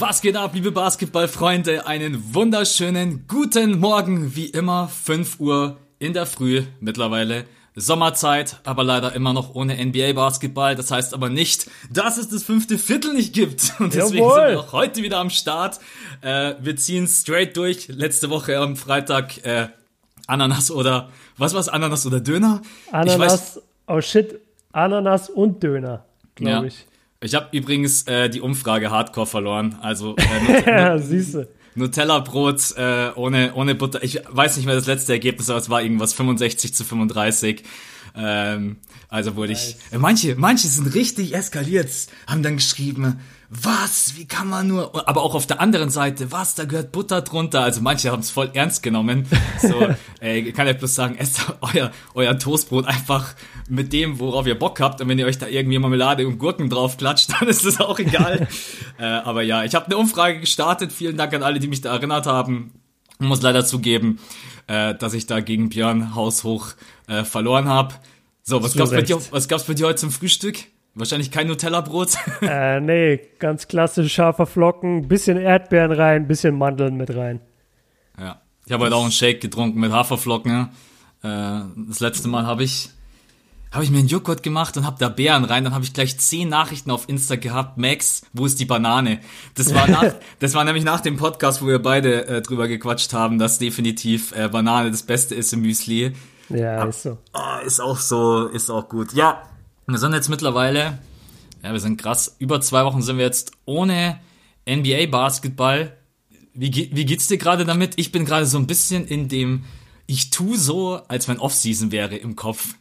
Was geht ab, liebe Basketballfreunde? Einen wunderschönen guten Morgen, wie immer, 5 Uhr in der Früh mittlerweile. Sommerzeit, aber leider immer noch ohne NBA-Basketball. Das heißt aber nicht, dass es das fünfte Viertel nicht gibt. Und deswegen Jawohl. sind wir auch heute wieder am Start. Äh, wir ziehen straight durch. Letzte Woche am Freitag äh, Ananas oder was war's? Ananas oder Döner? Ich weiß, Ananas, oh shit, Ananas und Döner, ja. glaube ich. Ich habe übrigens äh, die Umfrage Hardcore verloren. Also äh, siehste. Nutella-Brot äh, ohne, ohne Butter. Ich weiß nicht mehr das letzte Ergebnis, aber es war irgendwas 65 zu 35. Ähm, also wurde ich. Äh, manche, manche sind richtig eskaliert, haben dann geschrieben, was, wie kann man nur. Aber auch auf der anderen Seite, was, da gehört Butter drunter. Also manche haben es voll ernst genommen. So, ey, ich kann ja bloß sagen, esst euer, euer Toastbrot einfach mit dem, worauf ihr Bock habt. Und wenn ihr euch da irgendwie Marmelade und Gurken drauf klatscht, dann ist das auch egal. äh, aber ja, ich habe eine Umfrage gestartet. Vielen Dank an alle, die mich da erinnert haben. Ich muss leider zugeben, äh, dass ich da gegen Björn haushoch äh, verloren habe. So, was gab's, bei Recht. dir, was gab's bei dir heute zum Frühstück? Wahrscheinlich kein Nutella-Brot. äh, nee, ganz klassisch scharfer Flocken, bisschen Erdbeeren rein, bisschen Mandeln mit rein. ja. Ich habe heute auch einen Shake getrunken mit Haferflocken. Äh, das letzte Mal habe ich habe ich mir einen Joghurt gemacht und habe da Beeren rein. Dann habe ich gleich zehn Nachrichten auf Insta gehabt. Max, wo ist die Banane? Das war nach, das war nämlich nach dem Podcast, wo wir beide äh, drüber gequatscht haben, dass definitiv äh, Banane das Beste ist im Müsli. Ja, ist so. Ah, ist auch so, ist auch gut. Ja, wir sind jetzt mittlerweile, ja, wir sind krass, über zwei Wochen sind wir jetzt ohne NBA-Basketball. Wie, wie geht's dir gerade damit? Ich bin gerade so ein bisschen in dem, ich tu so, als wenn Offseason wäre im Kopf.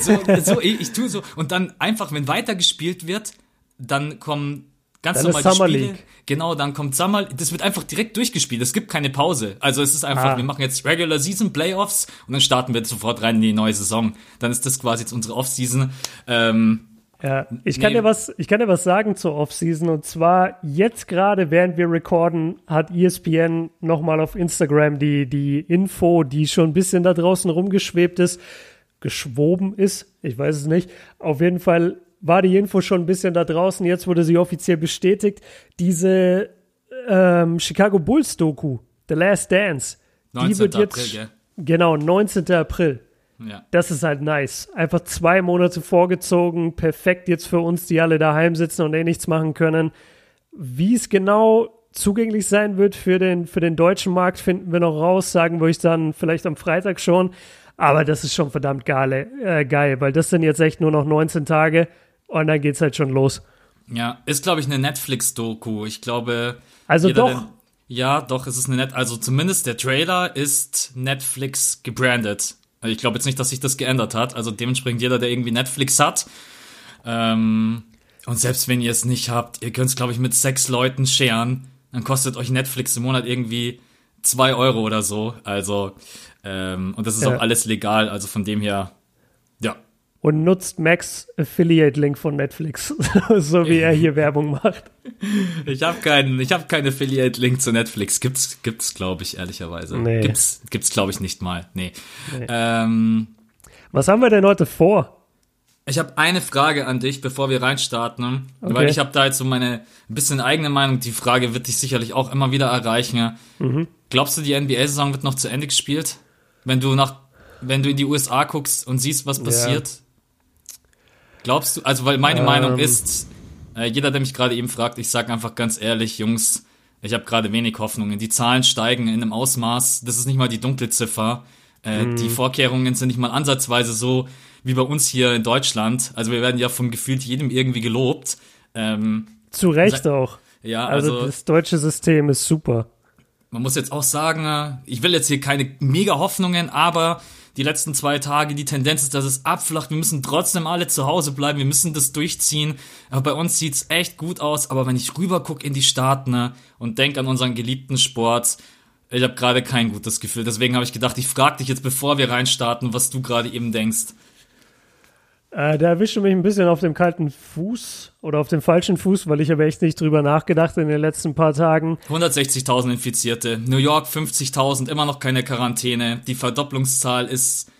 So, so ich, ich tu so. Und dann einfach, wenn weitergespielt wird, dann kommen ganz Dann normal die Summer Spiele. League. Genau, dann kommt Summer, das wird einfach direkt durchgespielt. Es gibt keine Pause. Also es ist einfach, Ah. wir machen jetzt Regular Season Playoffs und dann starten wir sofort rein in die neue Saison. Dann ist das quasi jetzt unsere Offseason. Ähm, Ja, ich kann Nee. dir was, ich kann dir was sagen zur Offseason und zwar jetzt gerade, während wir recorden, hat ESPN nochmal auf Instagram die, die Info, die schon ein bisschen da draußen rumgeschwebt ist, geschwoben ist, ich weiß es nicht. Auf jeden Fall war die Info schon ein bisschen da draußen, jetzt wurde sie offiziell bestätigt. Diese ähm, Chicago Bulls Doku, The Last Dance, die 19. wird jetzt, April, gell? genau, 19. April. ja. Das ist halt nice. Einfach zwei Monate vorgezogen, perfekt jetzt für uns, die alle daheim sitzen und eh nichts machen können. Wie es genau zugänglich sein wird für den, für den deutschen Markt, finden wir noch raus, sagen wir euch dann vielleicht am Freitag schon. Aber das ist schon verdammt geil, äh, geil weil das sind jetzt echt nur noch 19 Tage und dann geht's halt schon los. Ja, ist glaube ich eine Netflix-Doku. Ich glaube. Also doch. der- ja, doch, es ist eine Net. Also zumindest der Trailer ist Netflix gebrandet. Also Ich glaube jetzt nicht, dass sich das geändert hat. Also dementsprechend jeder, der irgendwie Netflix hat. Ähm, und selbst wenn ihr es nicht habt, ihr könnt es glaube ich mit sechs Leuten scheren. Dann kostet euch Netflix im Monat irgendwie zwei Euro oder so. Also ähm, und das ist Ja. auch alles legal. Also von dem her, ja, Und nutzt Max Affiliate-Link von Netflix, so wie er hier Werbung macht. Ich habe keinen, ich habe keinen Affiliate-Link zu Netflix. Gibt's, gibt's, glaube ich, ehrlicherweise. Nee. Gibt's, gibt's, glaube ich, nicht mal. Nee. Ähm, Was haben wir denn heute vor? ich habe eine Frage an dich, bevor wir reinstarten, Okay. weil ich habe da jetzt so meine ein bisschen eigene Meinung. Die Frage wird dich sicherlich auch immer wieder erreichen. Mhm. Glaubst du, die NBA-Saison wird noch zu Ende gespielt, wenn du nach, wenn du in die USA guckst und siehst, was passiert? Glaubst du? Also, weil meine Ähm. Meinung ist, äh, jeder, der mich gerade eben fragt, ich sage einfach ganz ehrlich, Jungs, ich habe gerade wenig Hoffnungen. Die Zahlen steigen in einem Ausmaß, das ist nicht mal die dunkle Ziffer. Äh, Mhm. Die Vorkehrungen sind nicht mal ansatzweise so wie bei uns hier in Deutschland. Also wir werden ja vom gefühlt jedem irgendwie gelobt. Ähm, Zu Recht auch. ja, Also, also, das deutsche System ist super. Man muss jetzt auch sagen, äh, ich will jetzt hier keine mega Hoffnungen, aber die letzten zwei Tage, die Tendenz ist, dass es abflacht. Wir müssen trotzdem alle zu Hause bleiben. Wir müssen das durchziehen. Aber bei uns sieht's echt gut aus. Aber wenn ich rüber gucke in die Staaten ne, und denk an unseren geliebten Sport, ich habe gerade kein gutes Gefühl. Deswegen habe ich gedacht, ich frage dich jetzt, bevor wir reinstarten, was du gerade eben denkst. Äh, da erwischte mich ein bisschen auf dem kalten Fuß oder auf dem falschen Fuß, weil ich habe echt nicht drüber nachgedacht in den letzten paar Tagen. 160.000 Infizierte, New York 50.000, immer noch keine Quarantäne. Die Verdopplungszahl ist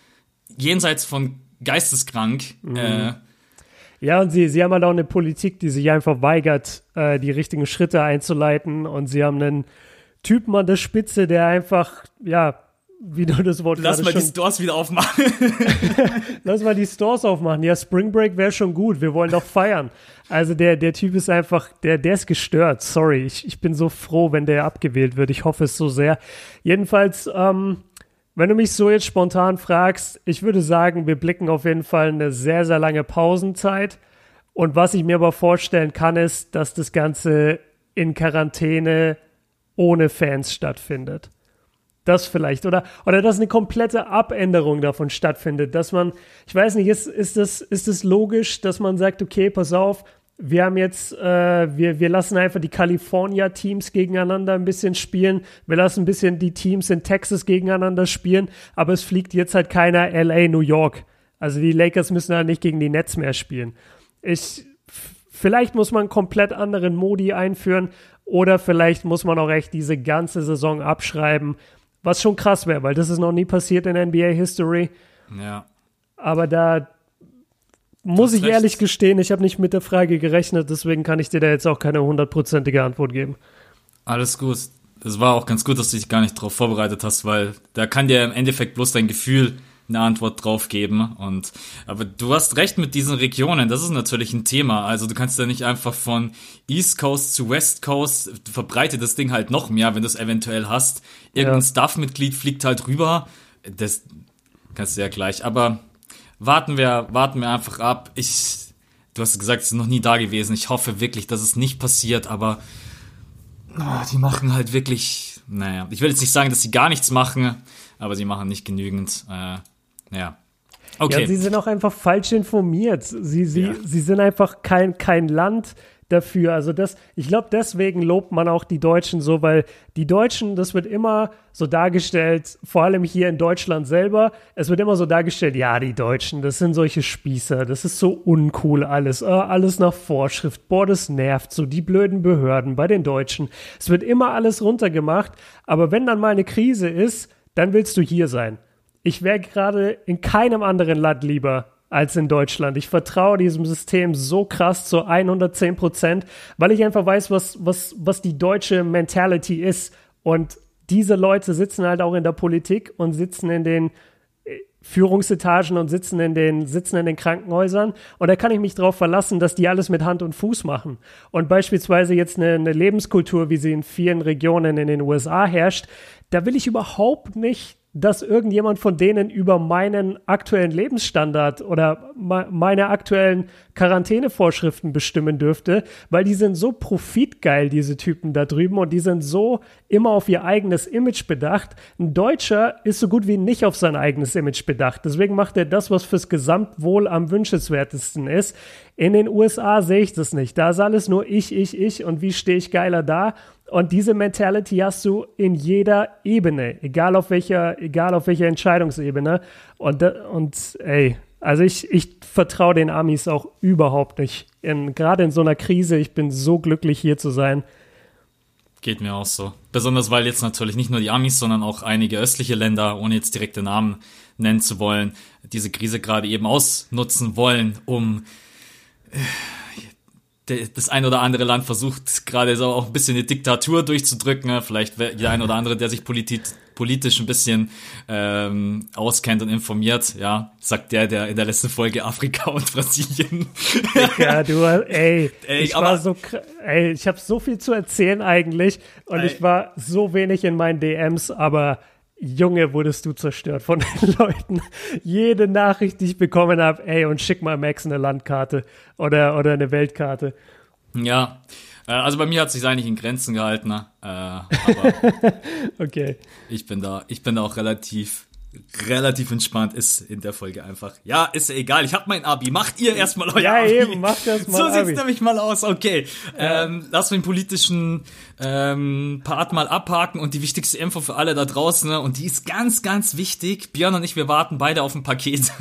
jenseits von geisteskrank. Äh, Ja, und sie, sie haben halt auch eine Politik, die sich einfach weigert, äh, die richtigen Schritte einzuleiten. Und sie haben einen Typen an der Spitze, der einfach, ja, wie du das Wort Lass mal schon, die Stores wieder aufmachen. Lass mal die Stores aufmachen. Ja, Spring Break wäre schon gut. Wir wollen doch feiern. Also der, der Typ ist einfach, der, der ist gestört. Sorry. Ich, ich bin so froh, wenn der abgewählt wird. Ich hoffe es so sehr. Jedenfalls, ähm, wenn du mich so jetzt spontan fragst, ich würde sagen, wir blicken auf jeden Fall eine sehr, sehr lange Pausenzeit. Und was ich mir aber vorstellen kann, ist, dass das Ganze in Quarantäne ohne Fans stattfindet. Das vielleicht. Oder, oder dass eine komplette Abänderung davon stattfindet. Dass man, ich weiß nicht, ist, ist, das, ist das logisch, dass man sagt, okay, pass auf, wir haben jetzt, äh, wir, wir lassen einfach die California-Teams gegeneinander ein bisschen spielen. Wir lassen ein bisschen die Teams in Texas gegeneinander spielen. Aber es fliegt jetzt halt keiner LA, New York. Also die Lakers müssen halt nicht gegen die Nets mehr spielen. Ich, vielleicht muss man komplett anderen Modi einführen. Oder vielleicht muss man auch echt diese ganze Saison abschreiben was schon krass wäre, weil das ist noch nie passiert in NBA History. Ja. Aber da muss ich recht. ehrlich gestehen, ich habe nicht mit der Frage gerechnet, deswegen kann ich dir da jetzt auch keine hundertprozentige Antwort geben. Alles gut. Es war auch ganz gut, dass du dich gar nicht darauf vorbereitet hast, weil da kann dir im Endeffekt bloß dein Gefühl eine Antwort drauf geben. Und aber du hast recht mit diesen Regionen, das ist natürlich ein Thema. Also du kannst ja nicht einfach von East Coast zu West Coast, verbreite das Ding halt noch mehr, wenn du es eventuell hast. Irgendein ja. Staff-Mitglied fliegt halt rüber. Das kannst du ja gleich. Aber warten wir, warten wir einfach ab. Ich, du hast gesagt, es ist noch nie da gewesen. Ich hoffe wirklich, dass es nicht passiert, aber oh, die machen halt wirklich, naja, ich will jetzt nicht sagen, dass sie gar nichts machen, aber sie machen nicht genügend. Äh, ja. Okay. Ja, sie sind auch einfach falsch informiert. Sie, sie, ja. sie sind einfach kein, kein Land dafür. Also das, ich glaube, deswegen lobt man auch die Deutschen so, weil die Deutschen, das wird immer so dargestellt, vor allem hier in Deutschland selber, es wird immer so dargestellt, ja, die Deutschen, das sind solche Spießer, das ist so uncool alles, äh, alles nach Vorschrift, boah, das nervt, so die blöden Behörden bei den Deutschen. Es wird immer alles runtergemacht, aber wenn dann mal eine Krise ist, dann willst du hier sein. Ich wäre gerade in keinem anderen Land lieber als in Deutschland. Ich vertraue diesem System so krass zu 110 Prozent, weil ich einfach weiß, was, was, was die deutsche Mentality ist. Und diese Leute sitzen halt auch in der Politik und sitzen in den äh, Führungsetagen und sitzen in den, sitzen in den Krankenhäusern. Und da kann ich mich darauf verlassen, dass die alles mit Hand und Fuß machen. Und beispielsweise jetzt eine, eine Lebenskultur, wie sie in vielen Regionen in den USA herrscht, da will ich überhaupt nicht dass irgendjemand von denen über meinen aktuellen Lebensstandard oder meine aktuellen Quarantänevorschriften bestimmen dürfte, weil die sind so profitgeil, diese Typen da drüben, und die sind so immer auf ihr eigenes Image bedacht. Ein Deutscher ist so gut wie nicht auf sein eigenes Image bedacht. Deswegen macht er das, was fürs Gesamtwohl am wünschenswertesten ist. In den USA sehe ich das nicht. Da ist alles nur ich, ich, ich und wie stehe ich geiler da. Und diese Mentality hast du in jeder Ebene, egal auf welcher, egal auf welcher Entscheidungsebene. Und, und ey, also ich, ich vertraue den Amis auch überhaupt nicht. Gerade in so einer Krise, ich bin so glücklich hier zu sein. Geht mir auch so. Besonders weil jetzt natürlich nicht nur die Amis, sondern auch einige östliche Länder, ohne jetzt direkte Namen nennen zu wollen, diese Krise gerade eben ausnutzen wollen, um äh, das ein oder andere Land versucht gerade so auch ein bisschen eine Diktatur durchzudrücken. Ne? Vielleicht der ein oder andere, der sich politi politisch ein bisschen ähm, auskennt und informiert, ja, sagt der, der in der letzten Folge Afrika und Brasilien. Ja, du, ey, ey ich war so, ey, ich habe so viel zu erzählen eigentlich und ey. ich war so wenig in meinen DMs, aber Junge, wurdest du zerstört von den Leuten. Jede Nachricht, die ich bekommen habe, ey, und schick mal Max eine Landkarte oder, oder eine Weltkarte. Ja, äh, also bei mir hat es sich eigentlich in Grenzen gehalten, ne? äh, aber okay. ich bin da, ich bin da auch relativ relativ entspannt ist in der Folge einfach. Ja, ist ja egal, ich hab mein Abi. Macht ihr erstmal euer ja, Abi. Ja, eben, macht erstmal So sieht's Abi. nämlich mal aus. Okay, ja. ähm, lass den politischen ähm, Part mal abhaken und die wichtigste Info für alle da draußen, ne? und die ist ganz, ganz wichtig. Björn und ich, wir warten beide auf ein Paket.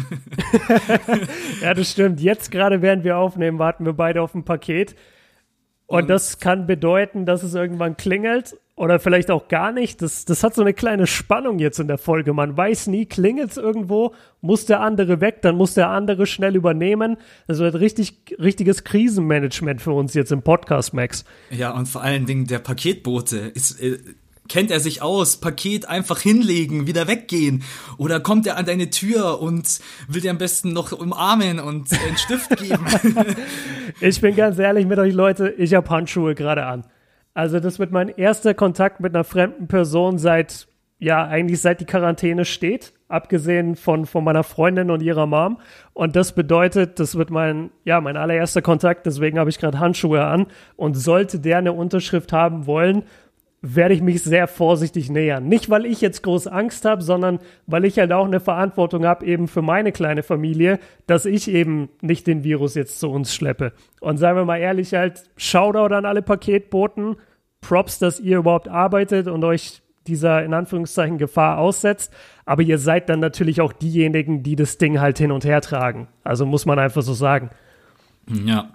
ja, das stimmt. Jetzt gerade, während wir aufnehmen, warten wir beide auf ein Paket. Und, und das kann bedeuten, dass es irgendwann klingelt oder vielleicht auch gar nicht. Das, das hat so eine kleine Spannung jetzt in der Folge. Man weiß nie, klingelt es irgendwo, muss der andere weg, dann muss der andere schnell übernehmen. Das wird richtig, richtiges Krisenmanagement für uns jetzt im Podcast, Max. Ja, und vor allen Dingen der Paketbote ist. Äh kennt er sich aus, Paket einfach hinlegen, wieder weggehen? Oder kommt er an deine Tür und will dir am besten noch umarmen und einen Stift geben? ich bin ganz ehrlich mit euch Leute, ich habe Handschuhe gerade an. Also das wird mein erster Kontakt mit einer fremden Person seit, ja, eigentlich seit die Quarantäne steht, abgesehen von, von meiner Freundin und ihrer Mom. Und das bedeutet, das wird mein, ja, mein allererster Kontakt, deswegen habe ich gerade Handschuhe an. Und sollte der eine Unterschrift haben wollen, werde ich mich sehr vorsichtig nähern. Nicht, weil ich jetzt groß Angst habe, sondern weil ich halt auch eine Verantwortung habe, eben für meine kleine Familie, dass ich eben nicht den Virus jetzt zu uns schleppe. Und seien wir mal ehrlich, halt, Shoutout an alle Paketboten, Props, dass ihr überhaupt arbeitet und euch dieser in Anführungszeichen Gefahr aussetzt. Aber ihr seid dann natürlich auch diejenigen, die das Ding halt hin und her tragen. Also muss man einfach so sagen. Ja,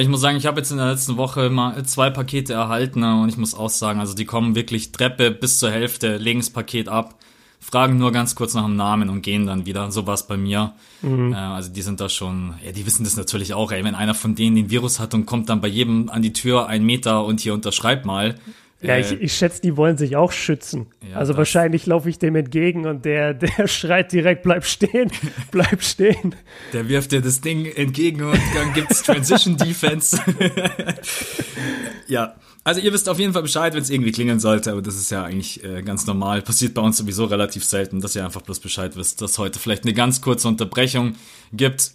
ich muss sagen, ich habe jetzt in der letzten Woche mal zwei Pakete erhalten ne, und ich muss auch sagen, also die kommen wirklich Treppe bis zur Hälfte, legen das Paket ab, fragen nur ganz kurz nach dem Namen und gehen dann wieder. So war es bei mir. Mhm. Äh, also die sind da schon, ja, die wissen das natürlich auch, ey, wenn einer von denen den Virus hat und kommt dann bei jedem an die Tür ein Meter und hier unterschreibt mal, ja, ich, äh, ich schätze, die wollen sich auch schützen. Ja, also wahrscheinlich laufe ich dem entgegen und der, der schreit direkt, bleib stehen, bleib stehen. Der wirft dir das Ding entgegen und dann gibt's Transition Defense. ja, also ihr wisst auf jeden Fall Bescheid, wenn es irgendwie klingeln sollte, aber das ist ja eigentlich äh, ganz normal. Passiert bei uns sowieso relativ selten, dass ihr einfach bloß Bescheid wisst, dass heute vielleicht eine ganz kurze Unterbrechung gibt.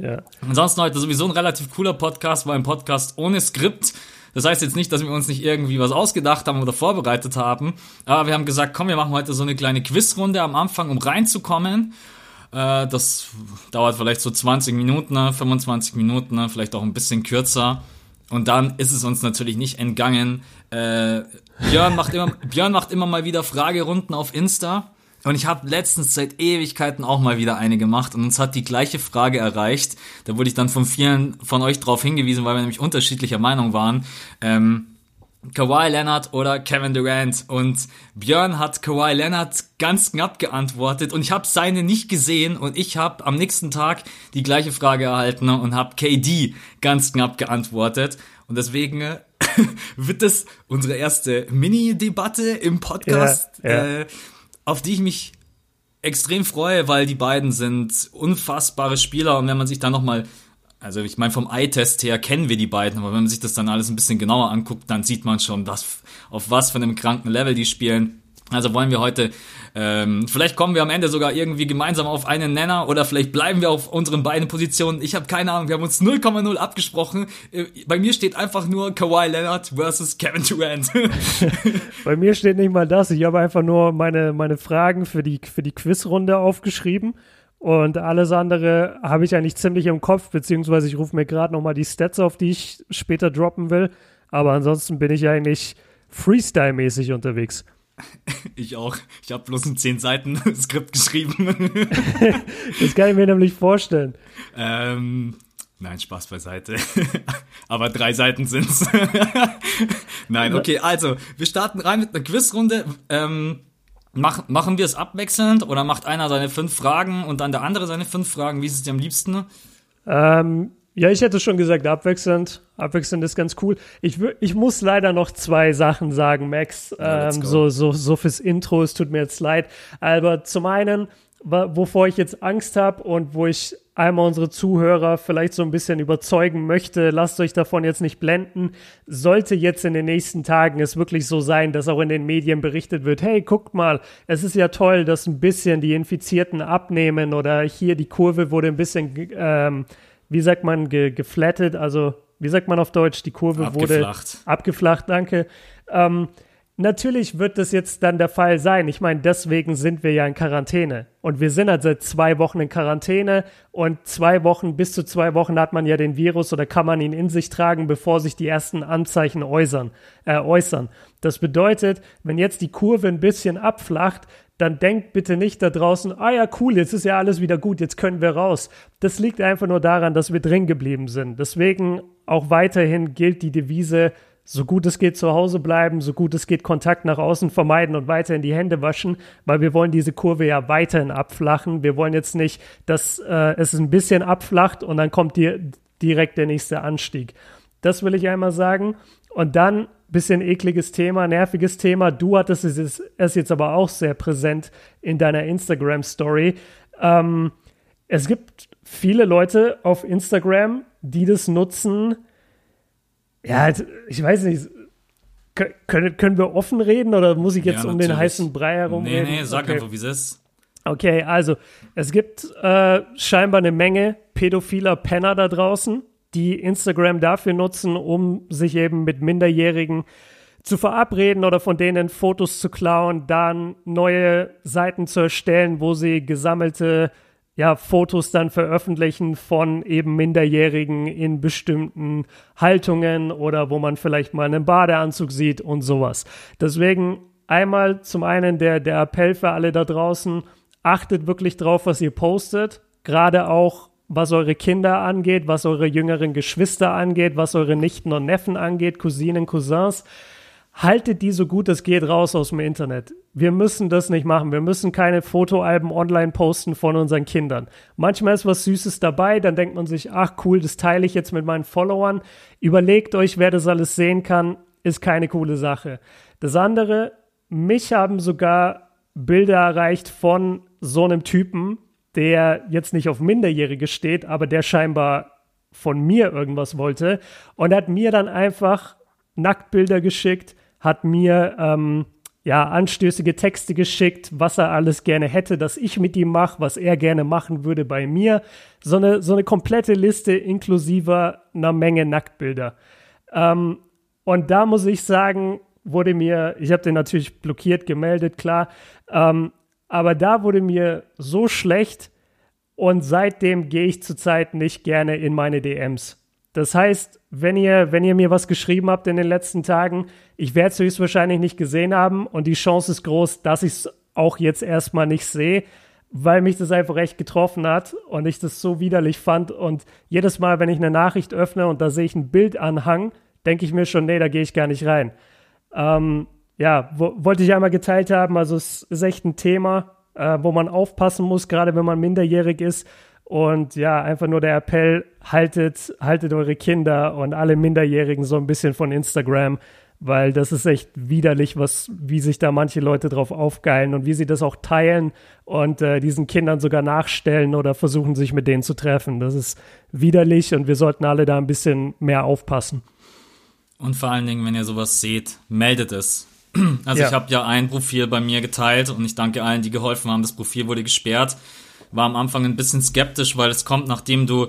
ja. Ansonsten heute sowieso ein relativ cooler Podcast, war ein Podcast ohne Skript. Das heißt jetzt nicht, dass wir uns nicht irgendwie was ausgedacht haben oder vorbereitet haben, aber wir haben gesagt, komm, wir machen heute so eine kleine Quizrunde am Anfang, um reinzukommen. Äh, das dauert vielleicht so 20 Minuten, 25 ne, Minuten, ne, vielleicht auch ein bisschen kürzer. Und dann ist es uns natürlich nicht entgangen. Äh, Björn macht immer, Björn macht immer mal wieder Fragerunden auf Insta. Und ich habe letztens seit Ewigkeiten auch mal wieder eine gemacht und uns hat die gleiche Frage erreicht. Da wurde ich dann von vielen von euch drauf hingewiesen, weil wir nämlich unterschiedlicher Meinung waren. Ähm, Kawhi Leonard oder Kevin Durant und Björn hat Kawhi Leonard ganz knapp geantwortet und ich habe seine nicht gesehen und ich habe am nächsten Tag die gleiche Frage erhalten und habe KD ganz knapp geantwortet und deswegen wird das unsere erste Mini-Debatte im Podcast. Ja, ja. Äh, auf die ich mich extrem freue, weil die beiden sind unfassbare Spieler und wenn man sich dann nochmal, also ich meine vom Eye-Test her kennen wir die beiden, aber wenn man sich das dann alles ein bisschen genauer anguckt, dann sieht man schon, was, auf was für einem kranken Level die spielen. Also wollen wir heute, ähm, vielleicht kommen wir am Ende sogar irgendwie gemeinsam auf einen Nenner oder vielleicht bleiben wir auf unseren beiden Positionen. Ich habe keine Ahnung, wir haben uns 0,0 abgesprochen. Äh, bei mir steht einfach nur Kawhi Leonard versus Kevin Durant. Bei mir steht nicht mal das. Ich habe einfach nur meine, meine Fragen für die, für die Quizrunde aufgeschrieben. Und alles andere habe ich eigentlich ziemlich im Kopf, beziehungsweise ich rufe mir gerade nochmal die Stats auf, die ich später droppen will. Aber ansonsten bin ich eigentlich Freestyle-mäßig unterwegs. Ich auch. Ich habe bloß ein 10 Seiten Skript geschrieben. das kann ich mir nämlich vorstellen. Ähm, nein, Spaß beiseite. Aber drei Seiten sind's. nein, okay, also, wir starten rein mit einer Quizrunde. Ähm, mach, machen wir es abwechselnd oder macht einer seine fünf Fragen und dann der andere seine fünf Fragen? Wie ist es dir am liebsten? Ähm, ja, ich hätte schon gesagt, abwechselnd. Abwechselnd ist ganz cool. Ich, ich muss leider noch zwei Sachen sagen, Max. Ja, ähm, so, so, so fürs Intro, es tut mir jetzt leid. Aber zum einen, wovor ich jetzt Angst habe und wo ich einmal unsere Zuhörer vielleicht so ein bisschen überzeugen möchte, lasst euch davon jetzt nicht blenden. Sollte jetzt in den nächsten Tagen es wirklich so sein, dass auch in den Medien berichtet wird, hey, guckt mal, es ist ja toll, dass ein bisschen die Infizierten abnehmen oder hier die Kurve wurde ein bisschen ähm, wie sagt man, ge geflattet, also wie sagt man auf Deutsch, die Kurve abgeflacht. wurde abgeflacht, danke. Ähm, natürlich wird das jetzt dann der Fall sein. Ich meine, deswegen sind wir ja in Quarantäne. Und wir sind halt seit zwei Wochen in Quarantäne und zwei Wochen, bis zu zwei Wochen hat man ja den Virus oder kann man ihn in sich tragen, bevor sich die ersten Anzeichen äußern. Äh, äußern. Das bedeutet, wenn jetzt die Kurve ein bisschen abflacht, dann denkt bitte nicht da draußen, ah ja, cool, jetzt ist ja alles wieder gut, jetzt können wir raus. Das liegt einfach nur daran, dass wir drin geblieben sind. Deswegen auch weiterhin gilt die Devise so gut es geht zu Hause bleiben, so gut es geht Kontakt nach außen vermeiden und weiterhin die Hände waschen, weil wir wollen diese Kurve ja weiterhin abflachen. Wir wollen jetzt nicht, dass äh, es ein bisschen abflacht und dann kommt dir direkt der nächste Anstieg. Das will ich einmal sagen. Und dann bisschen ekliges Thema, nerviges Thema. Du hattest es, es jetzt aber auch sehr präsent in deiner Instagram-Story. Ähm, es gibt viele Leute auf Instagram, die das nutzen, ja, ich weiß nicht, können, können wir offen reden oder muss ich jetzt ja, um den heißen Brei herum nee, reden? Nee, sag okay. einfach, wie es ist. Okay, also es gibt äh, scheinbar eine Menge pädophiler Penner da draußen, die Instagram dafür nutzen, um sich eben mit Minderjährigen zu verabreden oder von denen Fotos zu klauen, dann neue Seiten zu erstellen, wo sie gesammelte ja, Fotos dann veröffentlichen von eben Minderjährigen in bestimmten Haltungen oder wo man vielleicht mal einen Badeanzug sieht und sowas. Deswegen einmal zum einen der, der Appell für alle da draußen, achtet wirklich drauf, was ihr postet, gerade auch was eure Kinder angeht, was eure jüngeren Geschwister angeht, was eure Nichten und Neffen angeht, Cousinen, Cousins haltet die so gut es geht raus aus dem Internet. Wir müssen das nicht machen. Wir müssen keine Fotoalben online posten von unseren Kindern. Manchmal ist was Süßes dabei, dann denkt man sich, ach cool, das teile ich jetzt mit meinen Followern. Überlegt euch, wer das alles sehen kann, ist keine coole Sache. Das andere, mich haben sogar Bilder erreicht von so einem Typen, der jetzt nicht auf Minderjährige steht, aber der scheinbar von mir irgendwas wollte und hat mir dann einfach Nacktbilder geschickt, hat mir ähm, ja anstößige Texte geschickt, was er alles gerne hätte, dass ich mit ihm mache, was er gerne machen würde bei mir. So eine, so eine komplette Liste inklusive einer Menge Nacktbilder. Ähm, und da muss ich sagen, wurde mir, ich habe den natürlich blockiert, gemeldet, klar, ähm, aber da wurde mir so schlecht und seitdem gehe ich zurzeit nicht gerne in meine DMs. Das heißt, wenn ihr, wenn ihr mir was geschrieben habt in den letzten Tagen, ich werde es höchstwahrscheinlich nicht gesehen haben und die Chance ist groß, dass ich es auch jetzt erstmal nicht sehe, weil mich das einfach echt getroffen hat und ich das so widerlich fand. Und jedes Mal, wenn ich eine Nachricht öffne und da sehe ich ein Bildanhang, denke ich mir schon, nee, da gehe ich gar nicht rein. Ähm, ja, wo, wollte ich einmal geteilt haben. Also es ist echt ein Thema, äh, wo man aufpassen muss, gerade wenn man minderjährig ist und ja, einfach nur der Appell, haltet, haltet eure Kinder und alle Minderjährigen so ein bisschen von Instagram, weil das ist echt widerlich, was, wie sich da manche Leute drauf aufgeilen und wie sie das auch teilen und äh, diesen Kindern sogar nachstellen oder versuchen, sich mit denen zu treffen. Das ist widerlich und wir sollten alle da ein bisschen mehr aufpassen. Und vor allen Dingen, wenn ihr sowas seht, meldet es. Also ja. ich habe ja ein Profil bei mir geteilt und ich danke allen, die geholfen haben. Das Profil wurde gesperrt war am Anfang ein bisschen skeptisch, weil es kommt, nachdem du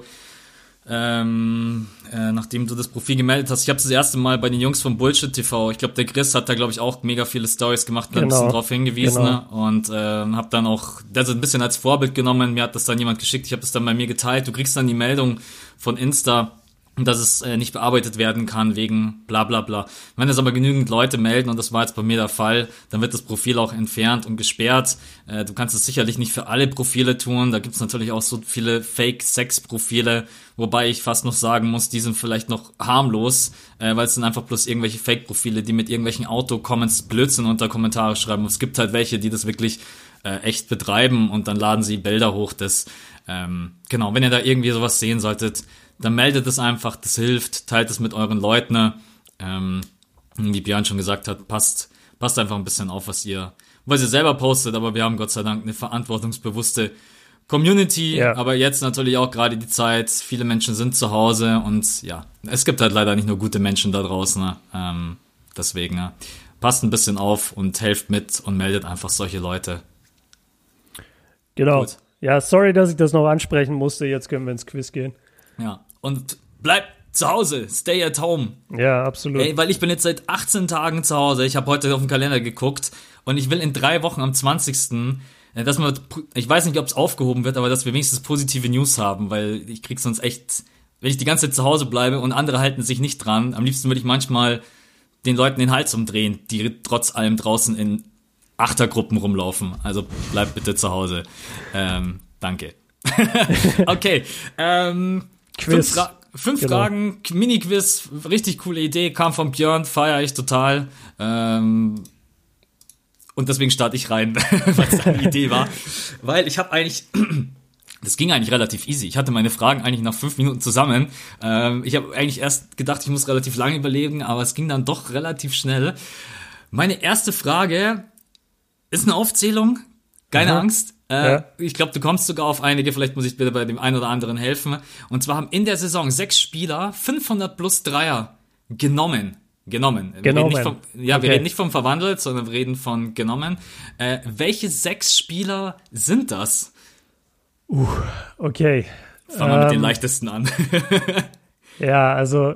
ähm, äh, nachdem du das Profil gemeldet hast. Ich habe das erste Mal bei den Jungs von Bullshit TV. Ich glaube, der Chris hat da glaube ich auch mega viele Stories gemacht, genau. ein bisschen drauf hingewiesen genau. ne? und äh, habe dann auch das ein bisschen als Vorbild genommen. Mir hat das dann jemand geschickt. Ich habe das dann bei mir geteilt. Du kriegst dann die Meldung von Insta dass es äh, nicht bearbeitet werden kann wegen bla bla bla. Wenn es aber genügend Leute melden, und das war jetzt bei mir der Fall, dann wird das Profil auch entfernt und gesperrt. Äh, du kannst es sicherlich nicht für alle Profile tun. Da gibt es natürlich auch so viele Fake-Sex-Profile, wobei ich fast noch sagen muss, die sind vielleicht noch harmlos, äh, weil es sind einfach bloß irgendwelche Fake-Profile, die mit irgendwelchen Auto-Comments Blödsinn unter Kommentare schreiben. Und es gibt halt welche, die das wirklich äh, echt betreiben und dann laden sie Bilder hoch. Das, ähm, genau, wenn ihr da irgendwie sowas sehen solltet, dann meldet es einfach, das hilft, teilt es mit euren Leuten. Ähm, wie Björn schon gesagt hat, passt, passt einfach ein bisschen auf, was ihr, was ihr selber postet, aber wir haben Gott sei Dank eine verantwortungsbewusste Community, ja. aber jetzt natürlich auch gerade die Zeit, viele Menschen sind zu Hause und ja, es gibt halt leider nicht nur gute Menschen da draußen. Ne? Ähm, deswegen, ja, passt ein bisschen auf und helft mit und meldet einfach solche Leute. Genau. Gut. Ja, sorry, dass ich das noch ansprechen musste. Jetzt können wir ins Quiz gehen. Ja. Und bleib zu Hause, stay at home. Ja, absolut. Ey, weil ich bin jetzt seit 18 Tagen zu Hause. Ich habe heute auf den Kalender geguckt und ich will in drei Wochen am 20. Äh, dass man, ich weiß nicht, ob es aufgehoben wird, aber dass wir wenigstens positive News haben, weil ich krieg sonst echt, wenn ich die ganze Zeit zu Hause bleibe und andere halten sich nicht dran, am liebsten würde ich manchmal den Leuten den Hals umdrehen, die trotz allem draußen in Achtergruppen rumlaufen. Also bleibt bitte zu Hause. Ähm, danke. okay. Ähm, Quiz. fünf genau. Fragen, Mini-Quiz, richtig coole Idee, kam von Björn, feiere ich total. Ähm, und deswegen starte ich rein, was seine Idee war. Weil ich habe eigentlich das ging eigentlich relativ easy. Ich hatte meine Fragen eigentlich nach fünf Minuten zusammen. Ähm, ich habe eigentlich erst gedacht, ich muss relativ lange überlegen, aber es ging dann doch relativ schnell. Meine erste Frage ist eine Aufzählung. Keine Aha. Angst. Äh, ja. Ich glaube, du kommst sogar auf einige. Vielleicht muss ich bitte bei dem einen oder anderen helfen. Und zwar haben in der Saison sechs Spieler 500 plus Dreier genommen. Genommen. genommen. Vom, ja, okay. wir reden nicht vom verwandelt, sondern wir reden von genommen. Äh, welche sechs Spieler sind das? Uh, okay. Fangen wir ähm, mit den ähm, leichtesten an. ja, also,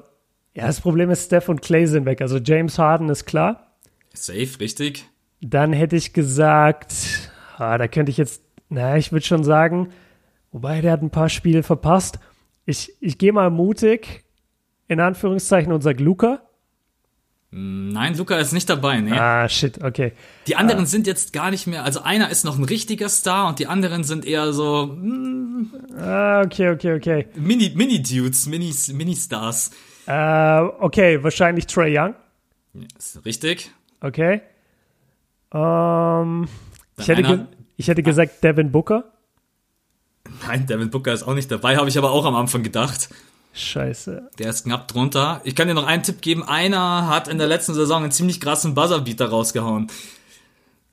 ja, das Problem ist, Steph und Clay sind weg. Also James Harden ist klar. Safe, richtig. Dann hätte ich gesagt, ah, da könnte ich jetzt, naja, ich würde schon sagen, wobei der hat ein paar Spiele verpasst. Ich, ich gehe mal mutig, in Anführungszeichen, und sag Luca. Nein, Luca ist nicht dabei, ne? Ah, shit, okay. Die anderen ah. sind jetzt gar nicht mehr, also einer ist noch ein richtiger Star und die anderen sind eher so. Mm, ah, okay, okay, okay. Mini, Mini-Dudes, Mini, Mini-Stars. Äh, okay, wahrscheinlich Trey Young. Ist richtig. Okay. Ähm, ich, hätte ich hätte gesagt Devin Booker. Nein, Devin Booker ist auch nicht dabei, habe ich aber auch am Anfang gedacht. Scheiße. Der ist knapp drunter. Ich kann dir noch einen Tipp geben. Einer hat in der letzten Saison einen ziemlich krassen Buzzerbeater rausgehauen.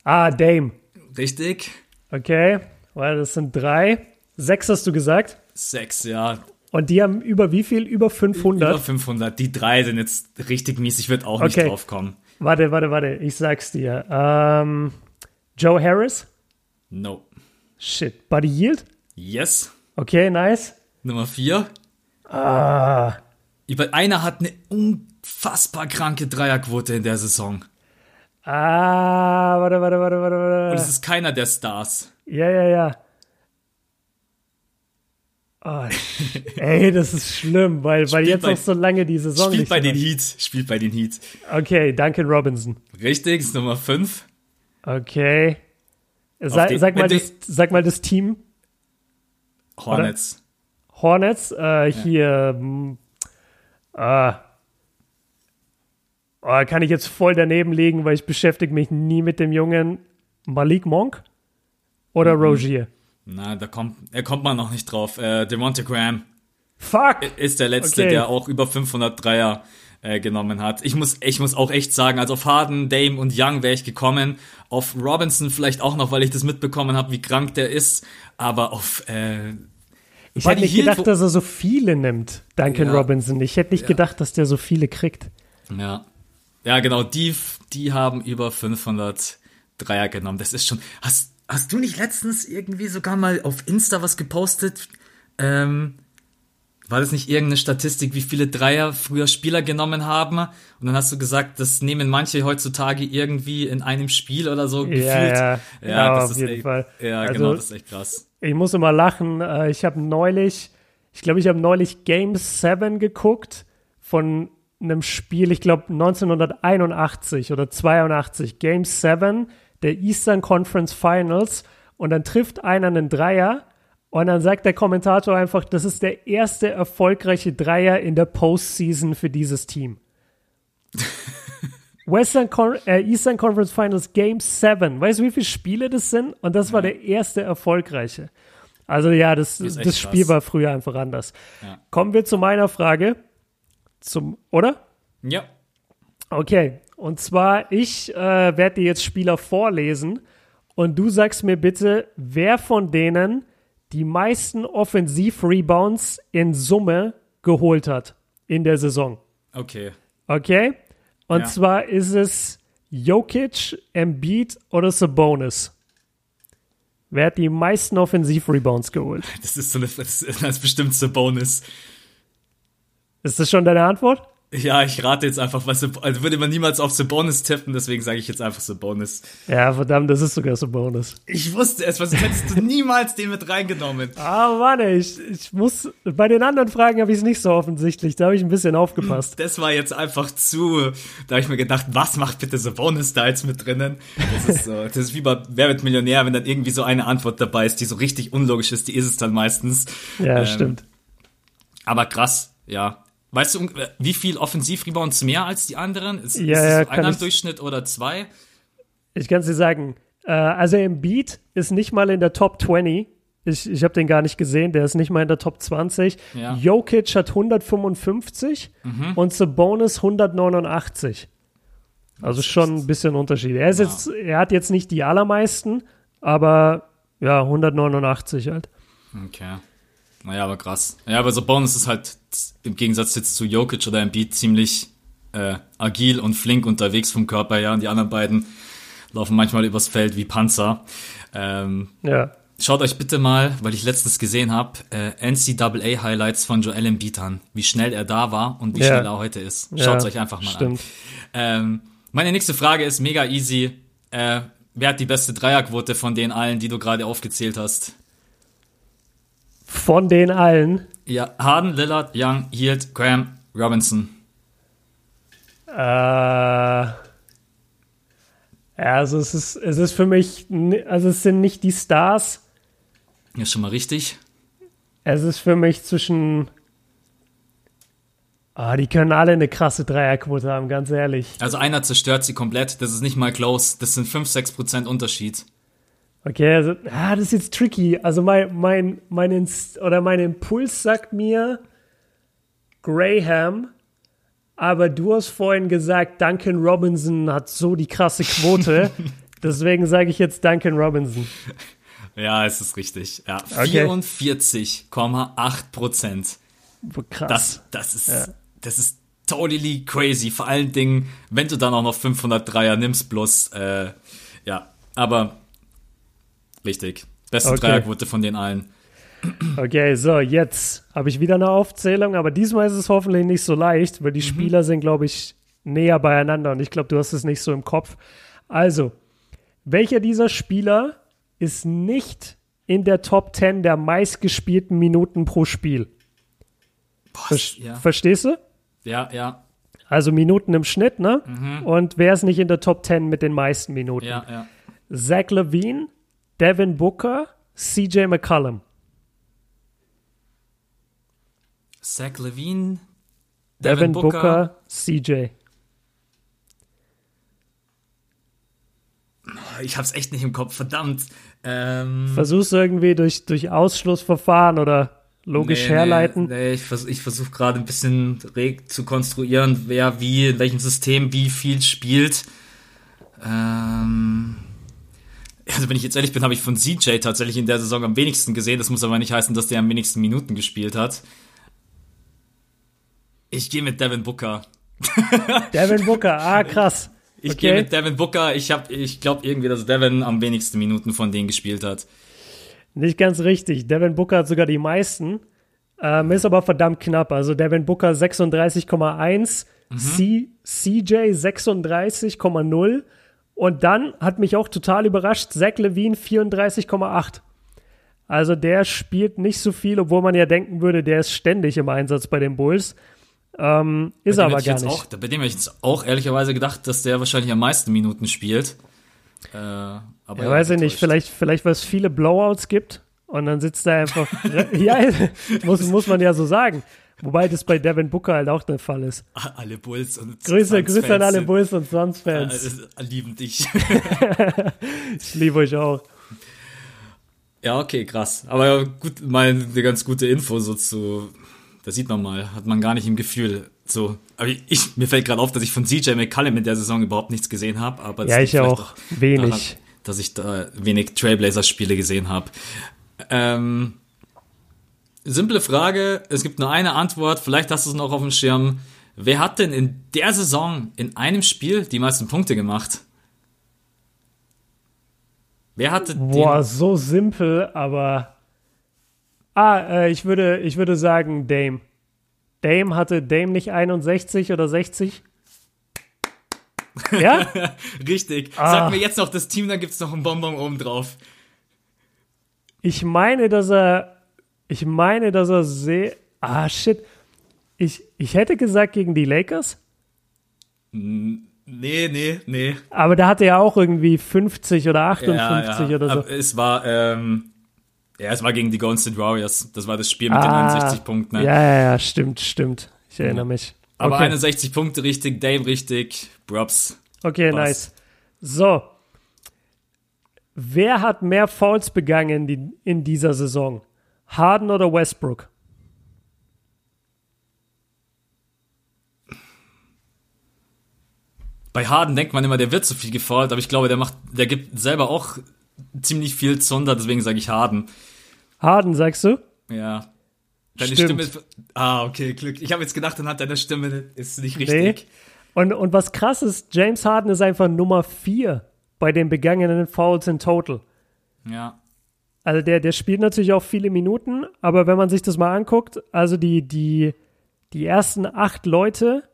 Ah, Dame. Richtig. Okay. Well, das sind drei. Sechs hast du gesagt? Sechs, ja. Und die haben über wie viel? Über 500? Über 500. Die drei sind jetzt richtig mies. Ich würde auch okay. nicht drauf kommen. Warte, warte, warte. Ich sag's dir. Ähm, Joe Harris? No. Shit. Buddy Yield? Yes. Okay, nice. Nummer vier. Ah. Einer hat eine unfassbar kranke Dreierquote in der Saison. Ah, warte, warte, warte, warte, warte. Und es ist keiner der Stars. Ja, ja, ja. Oh, ey, das ist schlimm, weil, weil jetzt bei, noch so lange die Saison Spielt bei den Heat. Spielt bei den Heat. Okay, Duncan Robinson. Richtig, ist Nummer 5. Okay. Sa den, sag, mal das, sag mal das Team. Hornets. Oder? Hornets, äh, hier, hm, äh, oh, kann ich jetzt voll daneben liegen, weil ich beschäftige mich nie mit dem Jungen Malik Monk oder mhm. Rogier. Na, da kommt, er kommt man noch nicht drauf. Äh, Devonta Graham. Fuck! Ist der letzte, okay. der auch über 500 Dreier äh, genommen hat. Ich muss, ich muss auch echt sagen, also auf Harden, Dame und Young wäre ich gekommen. Auf Robinson vielleicht auch noch, weil ich das mitbekommen habe, wie krank der ist. Aber auf äh, ich hätte nicht gedacht, dass er so viele nimmt, Duncan ja. Robinson. Ich hätte nicht ja. gedacht, dass der so viele kriegt. Ja. Ja, genau, die, die haben über 500 Dreier genommen. Das ist schon. Hast, hast du nicht letztens irgendwie sogar mal auf Insta was gepostet? Ähm, war das nicht irgendeine Statistik, wie viele Dreier früher Spieler genommen haben? Und dann hast du gesagt, das nehmen manche heutzutage irgendwie in einem Spiel oder so gefühlt. Ja, ja, ja, ja das auf ist jeden echt, Fall. Ja, also, genau, das ist echt krass. Ich muss immer lachen. Äh, ich habe neulich, ich glaube, ich habe neulich Game 7 geguckt von einem Spiel, ich glaube 1981 oder 82, Game 7 der Eastern Conference Finals und dann trifft einer einen Dreier und dann sagt der Kommentator einfach, das ist der erste erfolgreiche Dreier in der Postseason für dieses Team. Western Con äh, Eastern Conference Finals Game 7. Weißt du, wie viele Spiele das sind? Und das war der erste erfolgreiche. Also ja, das, das Spiel war früher einfach anders. Ja. Kommen wir zu meiner Frage. Zum, oder? Ja. Okay. Und zwar, ich äh, werde dir jetzt Spieler vorlesen und du sagst mir bitte, wer von denen die meisten Offensiv-Rebounds in Summe geholt hat in der Saison. Okay. Okay? Und ja. zwar ist es Jokic, Embiid oder Sabonis. Wer hat die meisten Offensiv-Rebounds geholt? Das ist so eine, das ist bestimmt Sabonis. Ist das schon deine Antwort? Ja, ich rate jetzt einfach, was also würde man niemals auf Sabonis tippen, deswegen sage ich jetzt einfach Sabonis. Ja, verdammt, das ist sogar Sabonis. Ich wusste es, was hättest du niemals den mit reingenommen. Ah, Mann, ich, ich muss, bei den anderen Fragen habe ich es nicht so offensichtlich, da habe ich ein bisschen aufgepasst. Das war jetzt einfach zu, da habe ich mir gedacht, was macht bitte Sabonis da jetzt mit drinnen? Das ist so, das ist wie bei Wer wird Millionär, wenn dann irgendwie so eine Antwort dabei ist, die so richtig unlogisch ist, die ist es dann meistens. Ja, ähm, stimmt. Aber krass, ja. Weißt du, wie viel Offensivrebounds mehr als die anderen? Ist, Ja, ist ja, es kann einer ich- Durchschnitt oder zwei? Ich kann es dir sagen. Äh, also Embiid ist nicht mal in der Top 20. Ich, ich habe den gar nicht gesehen. Der ist nicht mal in der Top 20. Ja. Mhm. Jokic hat 155 und Sabonis 189. Also schon ein bisschen Unterschied. Er, ist Ja. jetzt, er hat jetzt nicht die allermeisten, aber ja, 189 halt. Okay. Naja, aber krass. Ja, aber so Bonus ist halt im Gegensatz jetzt zu Jokic oder Embiid ziemlich äh, agil und flink unterwegs vom Körper her. Und die anderen beiden laufen manchmal übers Feld wie Panzer. Ähm, Ja. Schaut euch bitte mal, weil ich letztens gesehen habe, äh, NCAA Highlights von Joel Embiid an, wie schnell er da war und wie Ja. schnell er heute ist. Schaut Ja, euch einfach mal stimmt. an. Ähm, meine nächste Frage ist mega easy. Äh, wer hat die beste Dreierquote von den allen, die du gerade aufgezählt hast? Von den allen. Ja, Harden, Lillard, Young, Hield, Graham, Robinson. Äh, ja, also es ist, es ist für mich, also es sind nicht die Stars. Ja, schon mal richtig. Es ist für mich zwischen. Ah, die können alle eine krasse Dreierquote haben, ganz ehrlich. Also einer zerstört sie komplett. Das ist nicht mal close. Das sind 5-6% Unterschied. Okay, also, ah, das ist jetzt tricky. Also mein, mein, mein Inst oder mein Impuls sagt mir Graham, aber du hast vorhin gesagt, Duncan Robinson hat so die krasse Quote. Deswegen sage ich jetzt Duncan Robinson. Ja, es ist richtig. Ja, Okay. 44,8%. Krass. Das, das ist, Ja. das ist totally crazy. Vor allen Dingen, wenn du dann auch noch 500 Dreier nimmst, bloß, äh, ja, aber richtig. Beste Okay. Dreierquote von den allen. Okay, so, jetzt habe ich wieder eine Aufzählung, aber diesmal ist es hoffentlich nicht so leicht, weil die Spieler sind, glaube ich, näher beieinander und ich glaube, du hast es nicht so im Kopf. Also, welcher dieser Spieler ist nicht in der Top 10 der meistgespielten Minuten pro Spiel? Boah, Ver ja, Verstehst du? ja, ja, Also Minuten im Schnitt, ne? Und wer ist nicht in der Top 10 mit den meisten Minuten? ja, ja. Zach Levine, Devin Booker, CJ McCollum. Zach Levine, Devin, Booker, CJ. Ich hab's echt nicht im Kopf, verdammt. Ähm, Versuchst du irgendwie durch, durch Ausschlussverfahren oder logisch nee, herleiten? Nee, nee, ich vers ich versuche gerade ein bisschen reg zu konstruieren, wer wie, in welchem System wie viel spielt. Ähm, also wenn ich jetzt ehrlich bin, habe ich von CJ tatsächlich in der Saison am wenigsten gesehen. Das muss aber nicht heißen, dass der am wenigsten Minuten gespielt hat. Ich gehe mit Devin Booker. Devin Booker, ah, krass. Ich Okay. gehe mit Devin Booker. Ich hab, ich glaube irgendwie, dass Devin am wenigsten Minuten von denen gespielt hat. Nicht ganz richtig. Devin Booker hat sogar die meisten. Ähm, ist aber verdammt knapp. Also Devin Booker 36,1, C- CJ 36,0 und dann hat mich auch total überrascht, Zach Levine 34,8. Also der spielt nicht so viel, obwohl man ja denken würde, der ist ständig im Einsatz bei den Bulls. Ähm, ist aber gar nicht. Auch, bei dem hätte ich jetzt auch ehrlicherweise gedacht, dass der wahrscheinlich am meisten Minuten spielt. Äh, aber Ja, weiß ich nicht, vielleicht, vielleicht weil es viele Blowouts gibt und dann sitzt er einfach. ja, muss, muss man ja so sagen. Wobei das bei Devin Booker halt auch der Fall ist. Alle Bulls und Grüße, Grüße an alle Bulls und Suns-Fans. äh, lieben dich. Ich liebe euch auch. ja, okay, krass. Aber gut, mal eine ganz gute Info so zu. Da sieht man mal, hat man gar nicht im Gefühl. So, aber ich, mir fällt gerade auf, dass ich von CJ McCallum in der Saison überhaupt nichts gesehen habe. Aber Ja, ich auch. Wenig. daran, dass ich da wenig Trailblazers-Spiele gesehen habe. Ähm, simple Frage, es gibt nur eine Antwort, vielleicht hast du es noch auf dem Schirm. Wer hat denn in der Saison in einem Spiel die meisten Punkte gemacht? Wer hatte Boah, so simpel, aber. Ah, äh, ich, würde, ich würde sagen Dame. Dame hatte Dame nicht 61 oder 60? Ja? Richtig. Ah. Sag mir jetzt noch das Team, dann gibt's noch einen Bonbon oben drauf. Ich meine, dass er. Ich meine, dass er sehr. Ah, shit. Ich, ich hätte gesagt gegen die Lakers, Nee, nee, nee. aber da hatte er auch irgendwie 50 oder 58 Ja, ja. oder so. Aber es war, ähm, Ja, es war gegen die Golden State Warriors. Das war das Spiel mit ah, den 61 Punkten. Ne? Ja, ja, ja, stimmt, stimmt. Ich erinnere mich. Aber okay. 61 Punkte richtig, Dame richtig, Props. Okay, Was? nice. So. Wer hat mehr Fouls begangen in, in dieser Saison? Harden oder Westbrook? Bei Harden denkt man immer, der wird zu viel gefault, aber ich glaube, der macht, der gibt selber auch ziemlich viel Zunder, deswegen sage ich Harden. Harden, sagst du? Ja. Deine Stimmt. Stimme. Ah, okay, Glück. Ich habe jetzt gedacht, anhand deiner Stimme ist nicht richtig. Nee. Und, und was krass ist, James Harden ist einfach Nummer 4 bei den begangenen Fouls in total. Ja. Also der, der spielt natürlich auch viele Minuten, aber wenn man sich das mal anguckt, also die, die, die ersten acht Leute,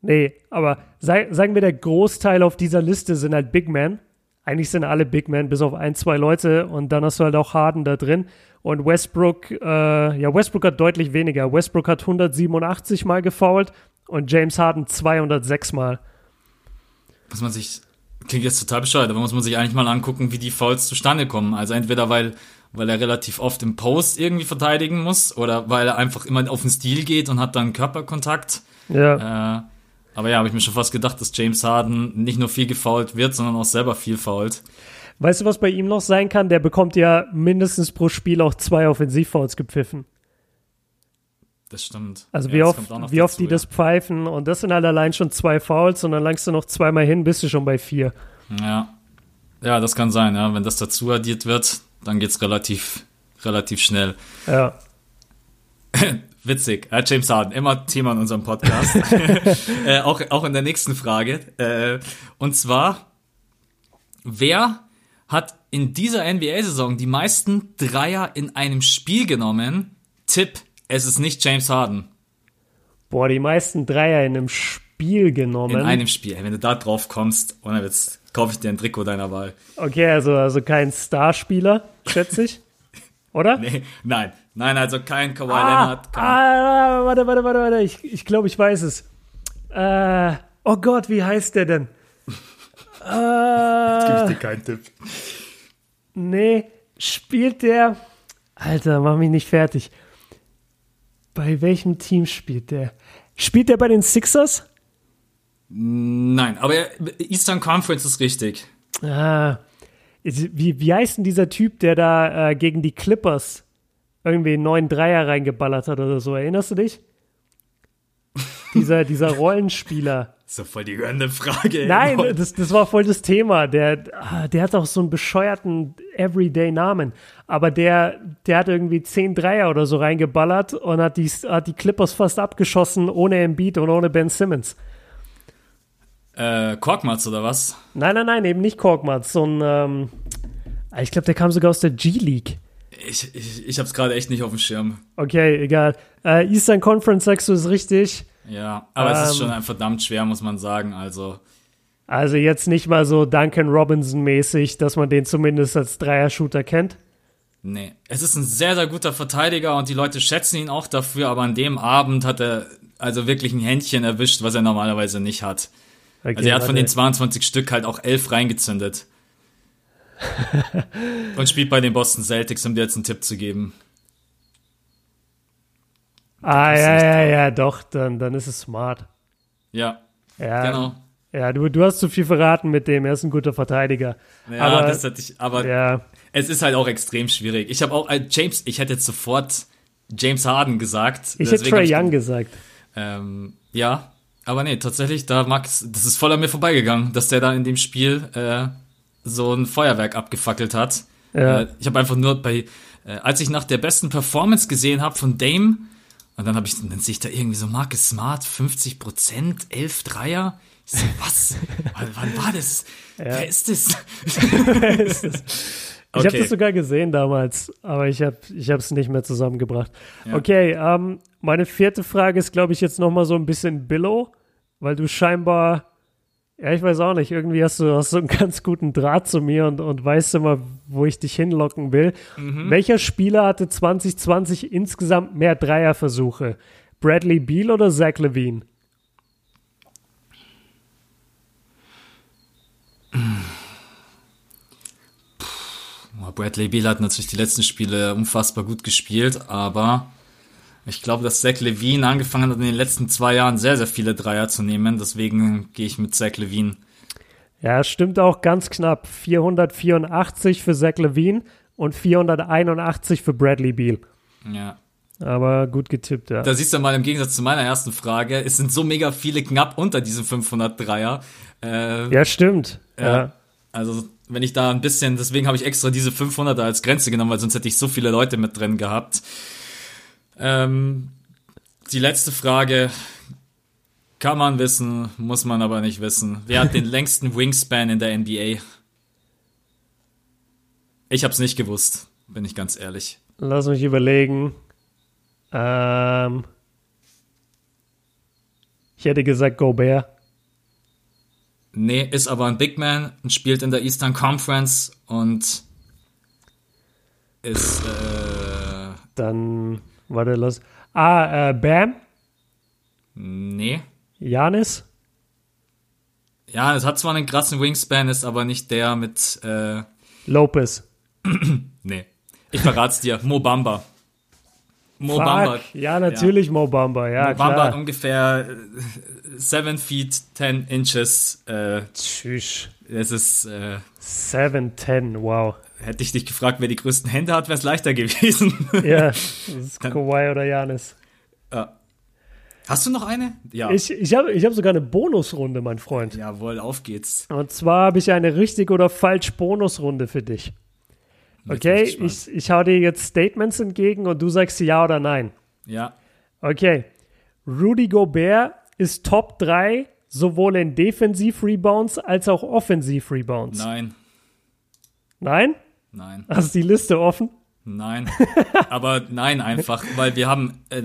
nee, aber sei, sagen wir, der Großteil auf dieser Liste sind halt Big Men. Eigentlich sind alle Big Men, bis auf ein, zwei Leute und dann hast du halt auch Harden da drin. Und Westbrook, äh, ja, Westbrook hat deutlich weniger. Westbrook hat 187 Mal gefoult und James Harden 206 Mal. Was man sich, klingt jetzt total bescheuert, aber muss man sich eigentlich mal angucken, wie die Fouls zustande kommen. Also entweder weil, weil er relativ oft im Post irgendwie verteidigen muss oder weil er einfach immer auf den Stil geht und hat dann Körperkontakt. Ja. Äh, aber ja, habe ich mir schon fast gedacht, dass James Harden nicht nur viel gefoult wird, sondern auch selber viel fault. Weißt du, was bei ihm noch sein kann? Der bekommt ja mindestens pro Spiel auch zwei Offensivfouls gepfiffen. Das stimmt. Also ja, wie, oft, wie dazu, oft die ja. das pfeifen und das sind halt allein schon zwei Fouls und dann langst du noch zweimal hin, bist du schon bei vier. Ja. Ja, das kann sein, ja. Wenn das dazu addiert wird, dann geht's relativ, relativ schnell. Ja. Witzig, ja, James Harden, immer Thema in unserem Podcast. äh, auch, auch in der nächsten Frage. Äh, und zwar, wer hat in dieser NBA-Saison die meisten Dreier in einem Spiel genommen? Tipp, es ist nicht James Harden. Boah, die meisten Dreier in einem Spiel genommen. In einem Spiel. Wenn du da drauf kommst, ohne Witz, kaufe ich dir ein Trikot deiner Wahl. Okay, also, also kein Starspieler, schätze ich. Oder? Nee, nein. Nein, also kein Kawhi ah, Leonard. Kein ah, warte, warte, warte, warte. Ich, ich glaube, ich weiß es. Äh, oh Gott, wie heißt der denn? äh, Jetzt gebe ich dir keinen Tipp. Nee, spielt der. Alter, mach mich nicht fertig. Bei welchem Team spielt der? Spielt der bei den Sixers? Nein, aber Eastern Conference ist richtig. Ah, wie, wie heißt denn dieser Typ, der da äh, gegen die Clippers irgendwie einen neuen Dreier reingeballert hat oder so? Erinnerst du dich? dieser, dieser Rollenspieler. Doch voll die random Frage. Ey. Nein, das, das war voll das Thema. Der, ah, der hat auch so einen bescheuerten Everyday-Namen. Aber der, der hat irgendwie zehn Dreier oder so reingeballert und hat die, hat die Clippers fast abgeschossen ohne Embiid und ohne Ben Simmons. Äh, Korkmaz oder was? Nein, nein, nein, eben nicht Korkmaz. So ein, ähm, ich glaube, der kam sogar aus der G-League. Ich, ich, ich habe es gerade echt nicht auf dem Schirm. Okay, egal. Äh, Eastern Conference sagst du ist richtig. Ja, aber ähm, es ist ähm, schon ein verdammt schwer, muss man sagen. Also. Also jetzt nicht mal so Duncan Robinson-mäßig, dass man den zumindest als Dreier-Shooter kennt. Nee, es ist ein sehr, sehr guter Verteidiger und die Leute schätzen ihn auch dafür, aber an dem Abend hat er also wirklich ein Händchen erwischt, was er normalerweise nicht hat. Okay, also er hat von den 22 Stück halt auch elf reingezündet. und spielt bei den Boston Celtics, um dir jetzt einen Tipp zu geben. Ah, ja, ja, ja, doch, dann, dann ist es smart. Ja, ja genau. Ja, du, du hast zu viel verraten mit dem, er ist ein guter Verteidiger. Ja, aber, das hatte ich, aber ja. es ist halt auch extrem schwierig. Ich habe auch, äh, James, ich hätte jetzt sofort James Harden gesagt. Ich hätte Trey Young gesagt. Ähm, ja, aber nee, tatsächlich, da Max, das ist voll an mir vorbeigegangen, dass der da in dem Spiel äh, so ein Feuerwerk abgefackelt hat. Ja. Äh, ich habe einfach nur bei, äh, als ich nach der besten Performance gesehen habe von Dame, und dann habe ich, dann sehe ich da irgendwie so Marcus Smart, 50 Prozent, 11 Dreier. Ich so, was? wann, war das? Ja. Wer ist das? Wer ist das? Okay. Ich habe das sogar gesehen damals, aber ich habe ich es nicht mehr zusammengebracht. Ja. Okay, ähm, meine vierte Frage ist, glaube ich, jetzt noch mal so ein bisschen Billow, weil du scheinbar ja, ich weiß auch nicht. Irgendwie hast du, hast du einen ganz guten Draht zu mir und, und weißt immer, wo ich dich hinlocken will. Mhm. Welcher Spieler hatte 2020 insgesamt mehr Dreierversuche? Bradley Beal oder Zach Levine? Bradley Beal hat natürlich die letzten Spiele unfassbar gut gespielt, aber ich glaube, dass Zach Levine angefangen hat, in den letzten zwei Jahren sehr, sehr viele Dreier zu nehmen. Deswegen gehe ich mit Zach Levine. Ja, stimmt auch ganz knapp. 484 für Zach Levine und 481 für Bradley Beal. Ja. Aber gut getippt, ja. Da siehst du mal im Gegensatz zu meiner ersten Frage, es sind so mega viele knapp unter diesen 500 Dreier. Äh, ja, stimmt. Ja. ja. Also, wenn ich da ein bisschen, deswegen habe ich extra diese 500 als Grenze genommen, weil sonst hätte ich so viele Leute mit drin gehabt. Ähm, die letzte Frage kann man wissen, muss man aber nicht wissen. Wer hat den längsten Wingspan in der NBA? Ich habe es nicht gewusst, bin ich ganz ehrlich. Lass mich überlegen. Ähm, ich hätte gesagt Gobert. Nee, ist aber ein Big Man und spielt in der Eastern Conference und ist. Äh, Dann Warte, los. Ah, äh, Bam? Nee. Janis? Ja, es hat zwar einen krassen Wingspan, ist aber nicht der mit. Äh, Lopez. nee. Ich verrat's dir. Mo Bamba. Mo Fuck. Bamba. Ja, natürlich ja. Mo Bamba, ja. Mo Bamba hat ungefähr 7 äh, feet 10 inches. Äh, Tschüss. Es ist. Äh, 7, 10, wow. Hätte ich dich gefragt, wer die größten Hände hat, wäre es leichter gewesen. Ja, das ist Kawhi oder Janis. Ja. Hast du noch eine? Ja. Ich, ich habe ich hab sogar eine Bonusrunde, mein Freund. Jawohl, auf geht's. Und zwar habe ich eine richtig oder falsch Bonusrunde für dich. Okay, ich, ich hau dir jetzt Statements entgegen und du sagst ja oder nein. Ja. Okay. Rudy Gobert ist Top 3 sowohl in Defensiv-Rebounds als auch Offensiv-Rebounds. Nein. Nein? Nein. Hast du die Liste offen? Nein. Aber nein, einfach, weil wir haben, äh,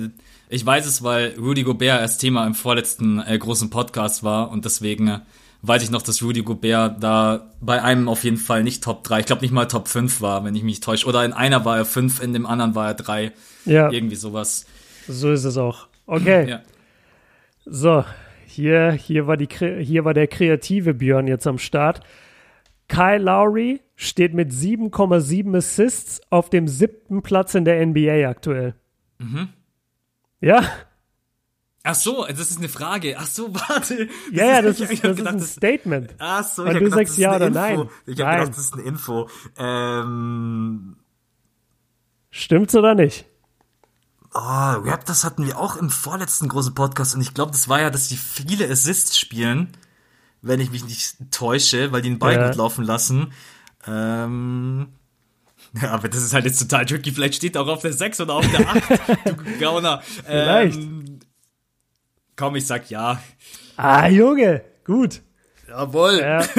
ich weiß es, weil Rudy Gobert als Thema im vorletzten äh, großen Podcast war und deswegen äh, weiß ich noch, dass Rudy Gobert da bei einem auf jeden Fall nicht Top 3, ich glaube nicht mal Top 5 war, wenn ich mich täusche. Oder in einer war er 5, in dem anderen war er 3. Ja. Irgendwie sowas. So ist es auch. Okay. ja. So, hier, hier, war die, hier war der kreative Björn jetzt am Start. Kyle Lowry steht mit 7,7 Assists auf dem siebten Platz in der NBA aktuell. Mhm. Ja. Ach so, das ist eine Frage. Ach so, warte. Ja, ja, das, ist, das gedacht, ist ein Statement. Ach so, ich du gedacht, sagst ja oder Info. nein. Ich habe gedacht, das ist eine Info. Ähm, Stimmt's oder nicht? Oh, Rap, das hatten wir auch im vorletzten großen Podcast und ich glaube, das war ja, dass die viele Assists spielen wenn ich mich nicht täusche, weil die den Ball ja. gut laufen lassen. Ähm, ja, aber das ist halt jetzt total tricky. Vielleicht steht er auch auf der 6 oder auf der 8, du Gauner. Vielleicht. Ähm, komm, ich sag ja. Ah, Junge, gut. Jawohl. Ja.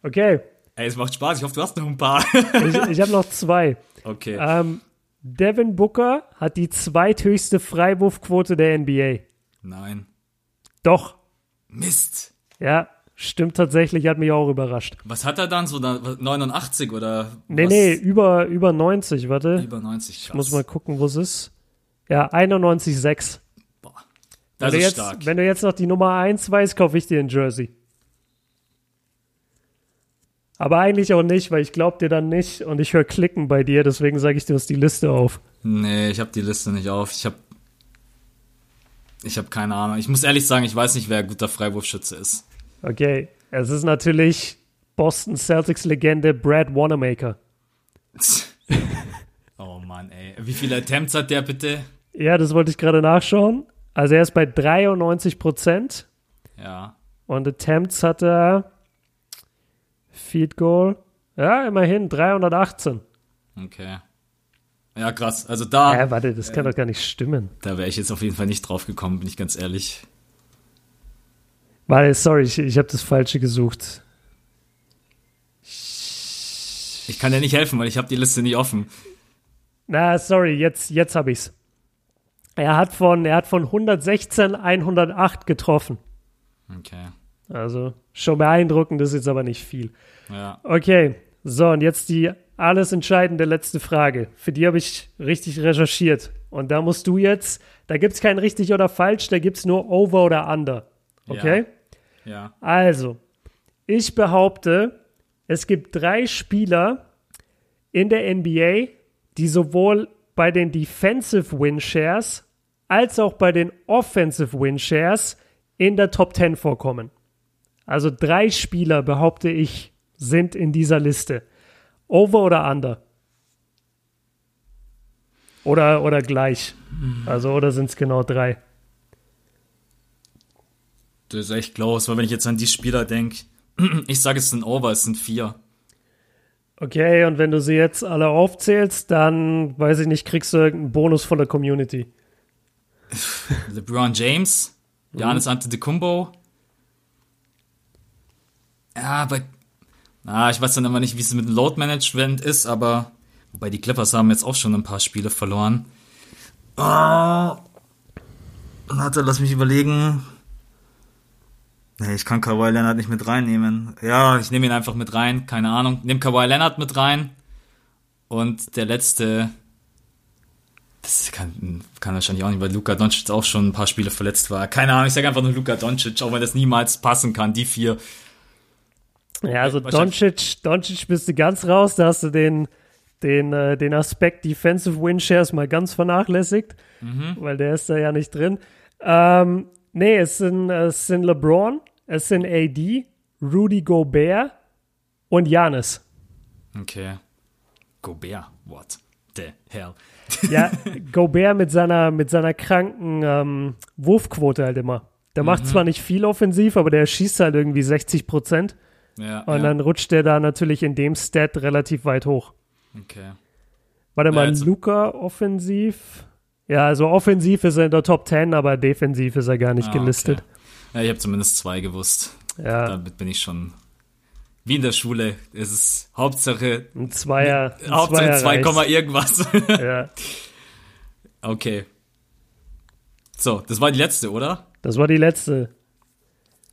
Okay. Ey, es macht Spaß. Ich hoffe, du hast noch ein paar. ich ich habe noch zwei. Okay. Ähm, Devin Booker hat die zweithöchste Freiwurfquote der NBA. Nein. Doch. Mist. Ja, stimmt tatsächlich, hat mich auch überrascht. Was hat er dann? So 89 oder? Nee, was? nee, über, über 90, warte. Über 90, krass. Ich muss mal gucken, wo es ist. Ja, 91,6. Boah, das wenn ist jetzt, stark. Wenn du jetzt noch die Nummer 1 weißt, kaufe ich dir ein Jersey. Aber eigentlich auch nicht, weil ich glaube dir dann nicht und ich höre Klicken bei dir, deswegen sage ich, du hast die Liste auf. Nee, ich habe die Liste nicht auf. Ich habe ich habe keine Ahnung. Ich muss ehrlich sagen, ich weiß nicht, wer ein guter Freiwurfschütze ist. Okay, es ist natürlich Boston Celtics Legende Brad Wanamaker. oh Mann, ey. Wie viele Attempts hat der bitte? Ja, das wollte ich gerade nachschauen. Also er ist bei 93 Prozent. Ja. Und Attempts hat er Feed Goal. Ja, immerhin 318. Okay. Ja, krass. Also da. Ja, warte, das kann äh, doch gar nicht stimmen. Da wäre ich jetzt auf jeden Fall nicht drauf gekommen, bin ich ganz ehrlich. Warte, sorry, ich, ich habe das Falsche gesucht. Ich kann dir nicht helfen, weil ich habe die Liste nicht offen. Na, sorry, jetzt, jetzt habe ich's. Er hat von, er hat von 116 108 getroffen. Okay. Also schon beeindruckend, das ist jetzt aber nicht viel. Ja. Okay, so und jetzt die alles entscheidende letzte Frage. Für die habe ich richtig recherchiert. Und da musst du jetzt, da gibt es kein richtig oder falsch, da gibt es nur over oder under. Okay? Ja. ja. Also, ich behaupte, es gibt drei Spieler, in der NBA, die sowohl bei den Defensive Win Shares als auch bei den Offensive Win Shares in der Top 10 vorkommen. Also drei Spieler, behaupte ich, sind in dieser Liste. Over oder under? Oder, oder gleich. Also, oder sind es genau drei? Das ist echt close, weil wenn ich jetzt an die Spieler denke, ich sage es sind Over, es sind vier. Okay, und wenn du sie jetzt alle aufzählst, dann, weiß ich nicht, kriegst du irgendeinen Bonus von der Community. LeBron James, Giannis mhm. Antetokounmpo. Ja, aber ah, ich weiß dann immer nicht, wie es mit dem Load Management ist, aber wobei die Clippers haben jetzt auch schon ein paar Spiele verloren. Oh, warte, lass mich überlegen. Nee, ich kann Kawhi Leonard nicht mit reinnehmen. Ja, ich nehme ihn einfach mit rein, keine Ahnung. Nimm Kawhi Leonard mit rein. Und der letzte, das kann, kann wahrscheinlich auch nicht, weil Luka Doncic auch schon ein paar Spiele verletzt war. Keine Ahnung, ich sage einfach nur Luka Doncic, auch wenn das niemals passen kann, die vier. Ja, also Doncic, Doncic bist du ganz raus, da hast du den, den, äh, den Aspekt Defensive Win Shares mal ganz vernachlässigt, mhm. weil der ist da ja nicht drin. Ähm, nee, es sind, es sind LeBron, es sind AD, Rudy Gobert und Janis. Okay. Gobert, what the hell? ja, Gobert mit seiner, mit seiner kranken ähm, Wurfquote halt immer. Der macht mhm. zwar nicht viel offensiv, aber der schießt halt irgendwie 60 Prozent. Ja, und ja. dann rutscht der da natürlich in dem Stat relativ weit hoch. Okay. Warte mal, also, Luca offensiv. Ja, also offensiv ist er in der Top 10, aber defensiv ist er gar nicht ah, gelistet. Okay. Ja, ich habe zumindest zwei gewusst. Ja. Damit bin ich schon wie in der Schule. Es ist Hauptsache ein Zweier. Ein Hauptsache 2, irgendwas. Ja. okay. So, das war die letzte, oder? Das war die letzte.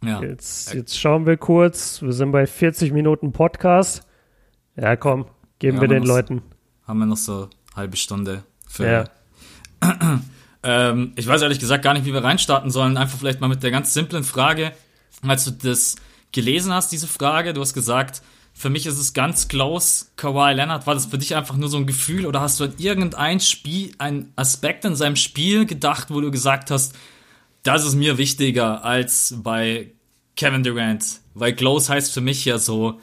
Ja. Jetzt, jetzt schauen wir kurz. Wir sind bei 40 Minuten Podcast. Ja, komm, geben ja, wir den noch, Leuten. Haben wir noch so eine halbe Stunde für. Ja. ähm, ich weiß ehrlich gesagt gar nicht, wie wir reinstarten sollen. Einfach vielleicht mal mit der ganz simplen Frage, als du das gelesen hast, diese Frage. Du hast gesagt, für mich ist es ganz close. Kawhi Leonard, war das für dich einfach nur so ein Gefühl oder hast du an irgendein Spiel, einen Aspekt in seinem Spiel gedacht, wo du gesagt hast, das ist mir wichtiger als bei Kevin Durant? Weil close heißt für mich ja so,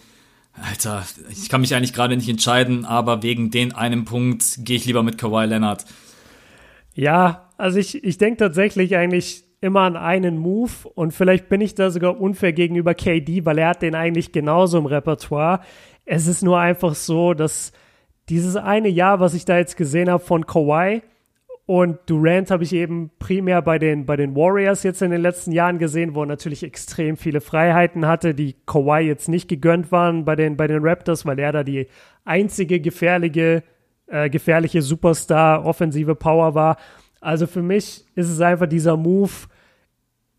Alter, ich kann mich eigentlich gerade nicht entscheiden, aber wegen den einem Punkt gehe ich lieber mit Kawhi Leonard. Ja, also ich, ich denke tatsächlich eigentlich immer an einen Move und vielleicht bin ich da sogar unfair gegenüber KD, weil er hat den eigentlich genauso im Repertoire. Es ist nur einfach so, dass dieses eine Jahr, was ich da jetzt gesehen habe von Kawhi und Durant habe ich eben primär bei den, bei den Warriors jetzt in den letzten Jahren gesehen, wo er natürlich extrem viele Freiheiten hatte, die Kawhi jetzt nicht gegönnt waren bei den, bei den Raptors, weil er da die einzige gefährliche, äh, gefährliche Superstar offensive Power war. Also für mich ist es einfach dieser Move,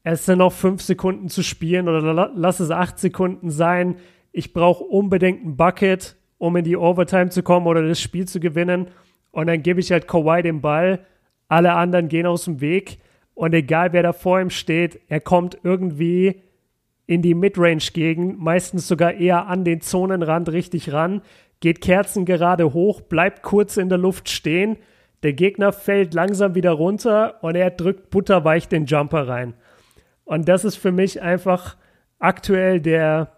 es sind noch fünf Sekunden zu spielen oder lass es acht Sekunden sein. Ich brauche unbedingt ein Bucket, um in die Overtime zu kommen oder das Spiel zu gewinnen. Und dann gebe ich halt Kawhi den Ball. Alle anderen gehen aus dem Weg. Und egal wer da vor ihm steht, er kommt irgendwie in die Midrange-Gegend, meistens sogar eher an den Zonenrand richtig ran, geht Kerzen gerade hoch, bleibt kurz in der Luft stehen. Der Gegner fällt langsam wieder runter und er drückt butterweich den Jumper rein. Und das ist für mich einfach aktuell der,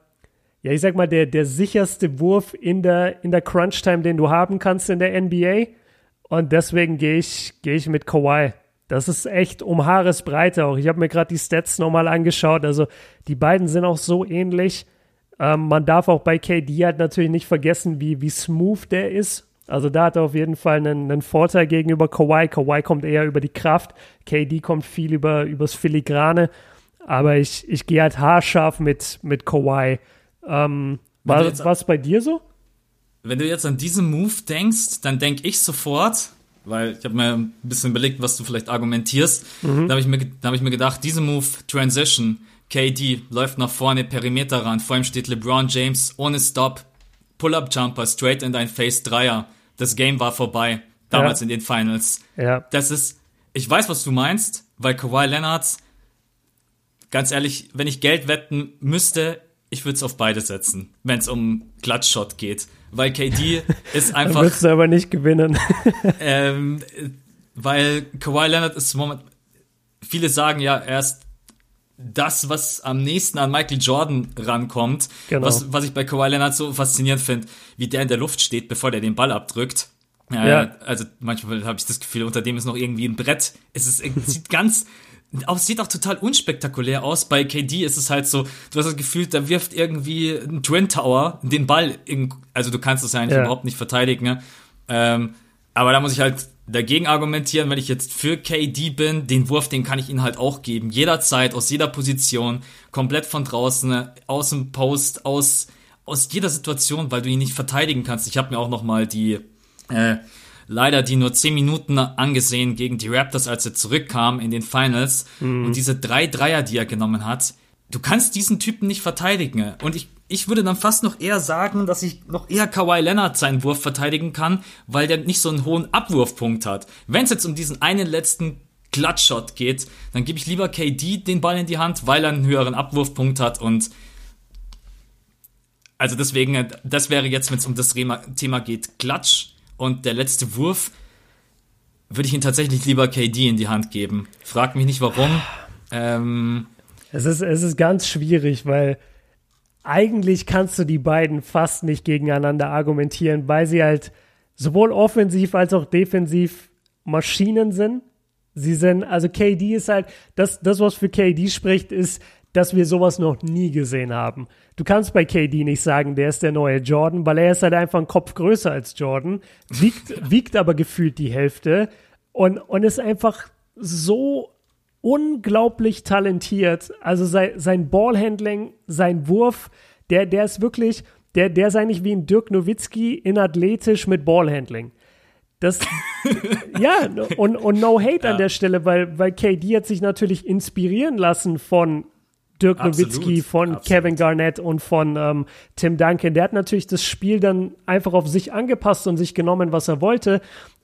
ja, ich sag mal, der, der sicherste Wurf in der, in der Crunch-Time, den du haben kannst in der NBA. Und deswegen gehe ich, gehe ich mit Kawhi. Das ist echt um Haaresbreite auch. Ich habe mir gerade die Stats nochmal angeschaut. Also die beiden sind auch so ähnlich. Ähm, man darf auch bei KD halt natürlich nicht vergessen, wie, wie smooth der ist. Also da hat er auf jeden Fall einen, einen Vorteil gegenüber Kawhi. Kawhi kommt eher über die Kraft. KD kommt viel über, übers Filigrane. Aber ich, ich gehe halt haarscharf mit, mit Kawhi. Ähm, war das was bei dir so? Wenn du jetzt an diesen Move denkst, dann denke ich sofort, weil ich habe mir ein bisschen überlegt, was du vielleicht argumentierst. Mhm. Da habe ich, mir, hab ich mir gedacht, diese Move, Transition, KD läuft nach vorne, Perimeter ran, vor ihm steht LeBron James ohne Stop, Pull-Up-Jumper, straight in dein Face, Dreier. Das Game war vorbei, damals ja. in den Finals. Ja. Das ist, ich weiß, was du meinst, weil Kawhi Leonard ganz ehrlich, wenn ich Geld wetten müsste, ich würde es auf beide setzen, wenn es um Glatschshot geht. Weil KD ist einfach. Wirst du aber nicht gewinnen. ähm, weil Kawhi Leonard ist moment. Viele sagen ja, er ist das, was am nächsten an Michael Jordan rankommt. Genau. Was, was ich bei Kawhi Leonard so faszinierend finde, wie der in der Luft steht, bevor der den Ball abdrückt. Äh, ja. Also manchmal habe ich das Gefühl, unter dem ist noch irgendwie ein Brett. Es, ist, es sieht ganz auch, sieht auch total unspektakulär aus. Bei KD ist es halt so, du hast das Gefühl, da wirft irgendwie ein Twin Tower den Ball in, also du kannst das ja eigentlich ja. überhaupt nicht verteidigen. Ne? Ähm, aber da muss ich halt dagegen argumentieren, wenn ich jetzt für KD bin, den Wurf, den kann ich ihnen halt auch geben. Jederzeit, aus jeder Position, komplett von draußen, aus dem Post, aus, aus jeder Situation, weil du ihn nicht verteidigen kannst. Ich habe mir auch noch mal die äh, leider die nur 10 Minuten angesehen gegen die Raptors, als er zurückkam in den Finals. Mhm. Und diese drei Dreier, die er genommen hat, du kannst diesen Typen nicht verteidigen. Und ich, ich würde dann fast noch eher sagen, dass ich noch eher Kawhi Leonard seinen Wurf verteidigen kann, weil der nicht so einen hohen Abwurfpunkt hat. Wenn es jetzt um diesen einen letzten Clutch-Shot geht, dann gebe ich lieber KD den Ball in die Hand, weil er einen höheren Abwurfpunkt hat und also deswegen, das wäre jetzt, wenn es um das Thema geht, Klatsch und der letzte Wurf würde ich ihn tatsächlich lieber KD in die Hand geben. Frag mich nicht warum. Ähm, es, ist, es ist ganz schwierig, weil eigentlich kannst du die beiden fast nicht gegeneinander argumentieren, weil sie halt sowohl offensiv als auch defensiv Maschinen sind. Sie sind, also KD ist halt, das, das was für KD spricht, ist, dass wir sowas noch nie gesehen haben. Du kannst bei KD nicht sagen, der ist der neue Jordan, weil er ist halt einfach ein Kopf größer als Jordan, wiegt, wiegt aber gefühlt die Hälfte und, und ist einfach so unglaublich talentiert. Also sein, sein Ballhandling, sein Wurf, der, der ist wirklich, der, der ist eigentlich wie ein Dirk Nowitzki in athletisch mit Ballhandling. Das, ja, und, und no hate ja. an der Stelle, weil, weil KD hat sich natürlich inspirieren lassen von Dirk Nowitzki, von absolut. Kevin Garnett und von ähm, Tim Duncan. Der hat natürlich das Spiel dann einfach auf sich angepasst und sich genommen, was er wollte.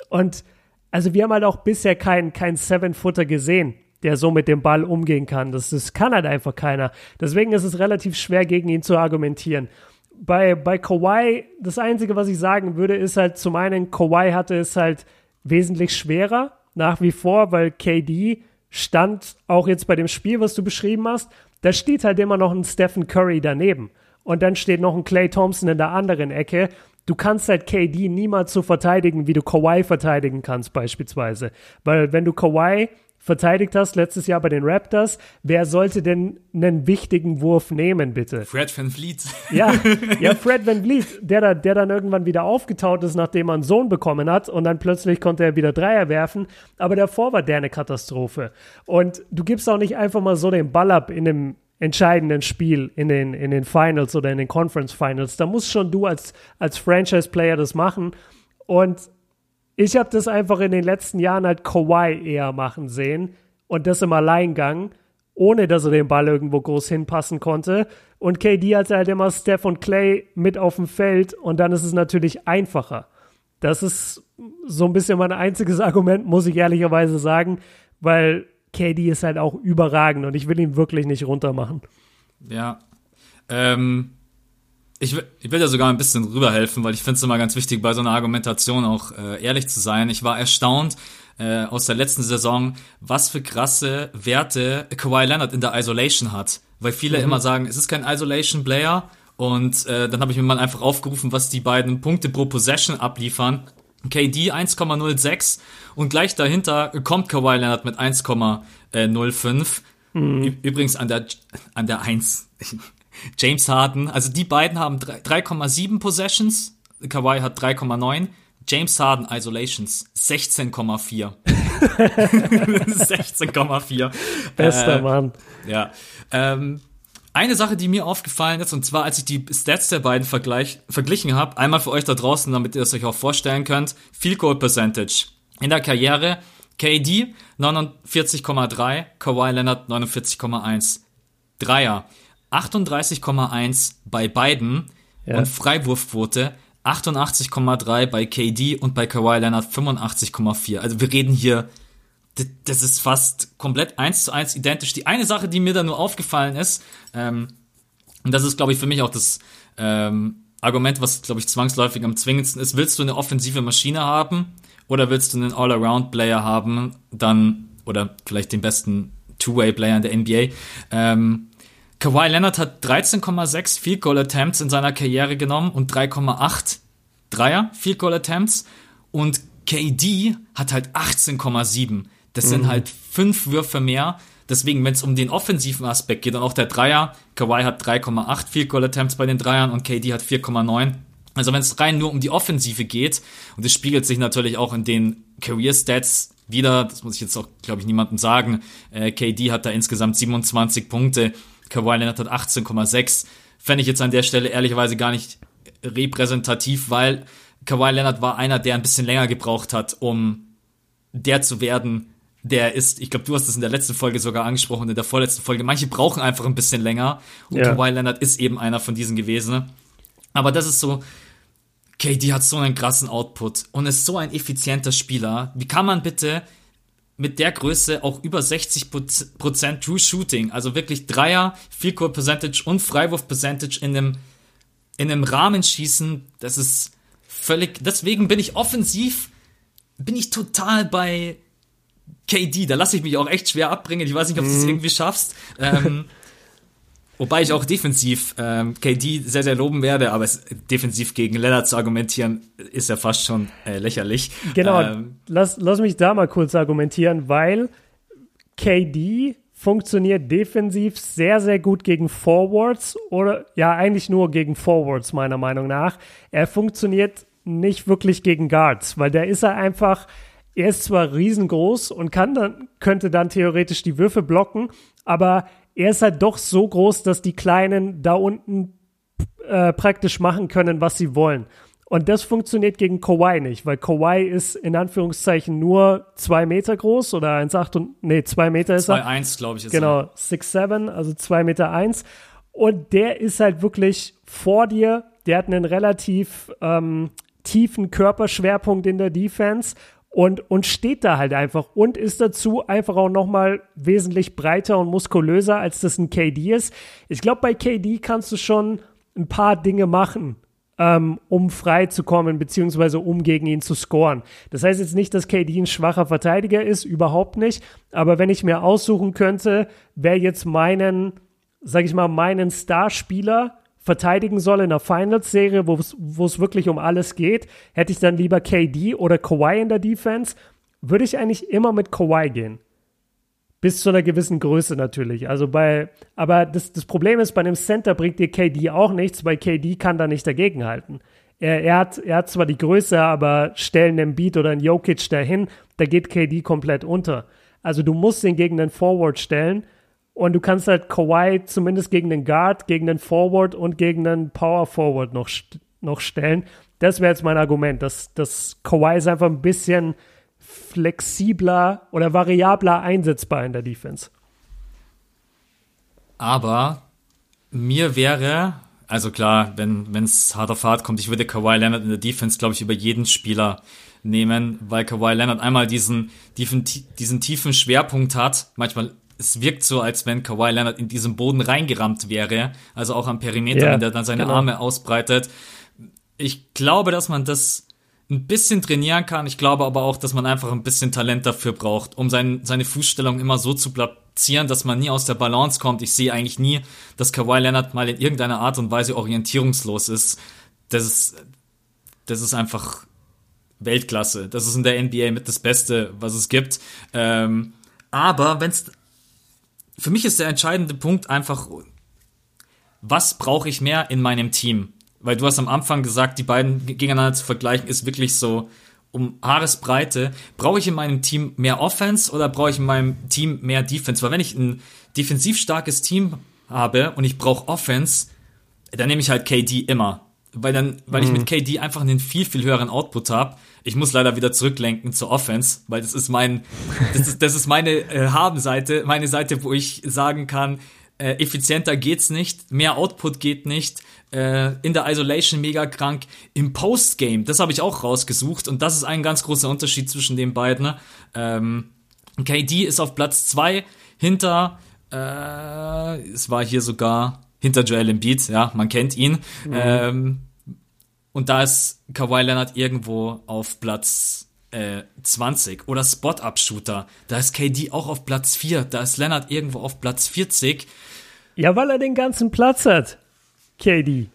Und also wir haben halt auch bisher keinen kein Seven-Footer gesehen, der so mit dem Ball umgehen kann. Das, das kann halt einfach keiner. Deswegen ist es relativ schwer, gegen ihn zu argumentieren. Bei, bei Kawhi, das Einzige, was ich sagen würde, ist halt zum einen, Kawhi hatte es halt wesentlich schwerer, nach wie vor, weil KD stand auch jetzt bei dem Spiel, was du beschrieben hast, da steht halt immer noch ein Stephen Curry daneben. Und dann steht noch ein Clay Thompson in der anderen Ecke. Du kannst halt KD niemals so verteidigen, wie du Kawhi verteidigen kannst, beispielsweise. Weil wenn du Kawhi verteidigt hast letztes Jahr bei den Raptors, wer sollte denn einen wichtigen Wurf nehmen, bitte? Fred Van Vliet. Ja, ja Fred Van Vliet, der, da, der dann irgendwann wieder aufgetaut ist, nachdem er einen Sohn bekommen hat und dann plötzlich konnte er wieder Dreier werfen, aber davor war der eine Katastrophe. Und du gibst auch nicht einfach mal so den Ball ab in einem entscheidenden Spiel in den, in den Finals oder in den Conference Finals. Da musst schon du als, als Franchise-Player das machen und ich habe das einfach in den letzten Jahren halt Kawhi eher machen sehen und das im Alleingang, ohne dass er den Ball irgendwo groß hinpassen konnte. Und KD hatte halt immer Steph und Clay mit auf dem Feld und dann ist es natürlich einfacher. Das ist so ein bisschen mein einziges Argument, muss ich ehrlicherweise sagen, weil KD ist halt auch überragend und ich will ihn wirklich nicht runtermachen. Ja. Ähm, ich, will, ich will da sogar ein bisschen rüberhelfen, weil ich finde es immer ganz wichtig, bei so einer Argumentation auch äh, ehrlich zu sein. Ich war erstaunt äh, aus der letzten Saison, was für krasse Werte Kawhi Leonard in der Isolation hat. Weil viele mhm. immer sagen, es ist kein Isolation-Player. Und äh, dann habe ich mir mal einfach aufgerufen, was die beiden Punkte pro Possession abliefern. KD 1,06 und gleich dahinter kommt Kawhi Leonard mit 1,05. Mhm. Übrigens an der, an der 1. James Harden, also die beiden haben 3,7 Possessions, Kawhi hat 3,9. James Harden Isolations 16,4. 16,4. Bester äh, Mann. Ja. Ähm, eine Sache, die mir aufgefallen ist, und zwar als ich die Stats der beiden vergleich, verglichen habe, einmal für euch da draußen, damit ihr es euch auch vorstellen könnt, Field Goal Percentage. In der Karriere KD 49,3, Kawhi Leonard 49,1. Dreier 38,1 bei beiden ja. und Freiwurfquote 88,3 bei KD und bei Kawhi Leonard 85,4. Also wir reden hier, das ist fast komplett eins zu eins identisch. Die eine Sache, die mir da nur aufgefallen ist, ähm, und das ist, glaube ich, für mich auch das, ähm, Argument, was, glaube ich, zwangsläufig am zwingendsten ist. Willst du eine offensive Maschine haben oder willst du einen All-Around-Player haben, dann, oder vielleicht den besten Two-Way-Player in der NBA? Ähm, Kawhi Leonard hat 13,6 Field Goal Attempts in seiner Karriere genommen und 3,8 Dreier Field Goal Attempts und KD hat halt 18,7. Das mhm. sind halt fünf Würfe mehr. Deswegen, wenn es um den offensiven Aspekt geht und auch der Dreier, Kawhi hat 3,8 Field Goal Attempts bei den Dreiern und KD hat 4,9. Also wenn es rein nur um die Offensive geht, und es spiegelt sich natürlich auch in den Career Stats wieder, das muss ich jetzt auch, glaube ich, niemandem sagen, äh, KD hat da insgesamt 27 Punkte, Kawhi Leonard hat 18,6. Fände ich jetzt an der Stelle ehrlicherweise gar nicht repräsentativ, weil Kawhi Leonard war einer, der ein bisschen länger gebraucht hat, um der zu werden, der ist, ich glaube, du hast es in der letzten Folge sogar angesprochen, in der vorletzten Folge. Manche brauchen einfach ein bisschen länger. Und ja. Kawhi Leonard ist eben einer von diesen gewesen. Aber das ist so, KD hat so einen krassen Output und ist so ein effizienter Spieler. Wie kann man bitte mit der Größe auch über 60% True Shooting, also wirklich Dreier, Field Goal Percentage und Freiwurf Percentage in einem, in einem Rahmen schießen? Das ist völlig, deswegen bin ich offensiv, bin ich total bei KD, da lasse ich mich auch echt schwer abbringen. Ich weiß nicht, ob du es mhm. irgendwie schaffst. Ähm, wobei ich auch defensiv ähm, KD sehr, sehr loben werde, aber es, defensiv gegen Lennart zu argumentieren, ist ja fast schon äh, lächerlich. Genau, ähm, lass, lass mich da mal kurz argumentieren, weil KD funktioniert defensiv sehr, sehr gut gegen Forwards oder ja, eigentlich nur gegen Forwards, meiner Meinung nach. Er funktioniert nicht wirklich gegen Guards, weil da ist er einfach er ist zwar riesengroß und kann dann, könnte dann theoretisch die Würfe blocken, aber er ist halt doch so groß, dass die Kleinen da unten äh, praktisch machen können, was sie wollen. Und das funktioniert gegen Kawhi nicht, weil Kawhi ist in Anführungszeichen nur zwei Meter groß oder 1,8 und, nee, zwei Meter ist 2, er. 2,1 glaube ich. Ist genau, 6'7, also zwei Meter eins. Und der ist halt wirklich vor dir, der hat einen relativ ähm, tiefen Körperschwerpunkt in der Defense und, und steht da halt einfach und ist dazu einfach auch nochmal wesentlich breiter und muskulöser, als das ein KD ist. Ich glaube, bei KD kannst du schon ein paar Dinge machen, ähm, um frei zu kommen, beziehungsweise um gegen ihn zu scoren. Das heißt jetzt nicht, dass KD ein schwacher Verteidiger ist, überhaupt nicht. Aber wenn ich mir aussuchen könnte, wer jetzt meinen, sag ich mal, meinen Starspieler verteidigen soll in der Finals-Serie, wo es wirklich um alles geht, hätte ich dann lieber KD oder Kawhi in der Defense, würde ich eigentlich immer mit Kawhi gehen. Bis zu einer gewissen Größe natürlich. Also bei, aber das, das Problem ist, bei einem Center bringt dir KD auch nichts, weil KD kann da nicht dagegenhalten. Er, er, hat, er hat zwar die Größe, aber stellen einen Beat oder einen Jokic dahin, da geht KD komplett unter. Also du musst ihn gegen den Forward stellen und du kannst halt Kawhi zumindest gegen den Guard, gegen den Forward und gegen den Power Forward noch, noch stellen. Das wäre jetzt mein Argument, dass, dass Kawhi ist einfach ein bisschen flexibler oder variabler einsetzbar in der Defense. Aber mir wäre, also klar, wenn es hart auf hart kommt, ich würde Kawhi Leonard in der Defense, glaube ich, über jeden Spieler nehmen, weil Kawhi Leonard einmal diesen, diesen, diesen tiefen Schwerpunkt hat. Manchmal es wirkt so, als wenn Kawhi Leonard in diesen Boden reingerammt wäre, also auch am Perimeter, yeah, wenn der dann seine genau. Arme ausbreitet. Ich glaube, dass man das ein bisschen trainieren kann. Ich glaube aber auch, dass man einfach ein bisschen Talent dafür braucht, um sein, seine Fußstellung immer so zu platzieren, dass man nie aus der Balance kommt. Ich sehe eigentlich nie, dass Kawhi Leonard mal in irgendeiner Art und Weise orientierungslos ist. Das ist, das ist einfach Weltklasse. Das ist in der NBA mit das Beste, was es gibt. Ähm, aber wenn es für mich ist der entscheidende Punkt einfach, was brauche ich mehr in meinem Team? Weil du hast am Anfang gesagt, die beiden gegeneinander zu vergleichen, ist wirklich so um Haaresbreite. Brauche ich in meinem Team mehr Offense oder brauche ich in meinem Team mehr Defense? Weil wenn ich ein defensiv starkes Team habe und ich brauche Offense, dann nehme ich halt KD immer. Weil dann, weil mhm. ich mit KD einfach einen viel, viel höheren Output habe ich muss leider wieder zurücklenken zur Offense, weil das ist mein, das ist, das ist meine äh, Habenseite, meine Seite, wo ich sagen kann, äh, effizienter geht's nicht, mehr Output geht nicht, äh, in der Isolation mega krank, im Postgame, das habe ich auch rausgesucht und das ist ein ganz großer Unterschied zwischen den beiden. Ähm, KD ist auf Platz zwei hinter, äh, es war hier sogar hinter Joel Embiid, ja, man kennt ihn. Mhm. Ähm, und da ist Kawhi Leonard irgendwo auf Platz äh, 20 oder Spot-Up-Shooter, da ist KD auch auf Platz 4, da ist Leonard irgendwo auf Platz 40. Ja, weil er den ganzen Platz hat, KD.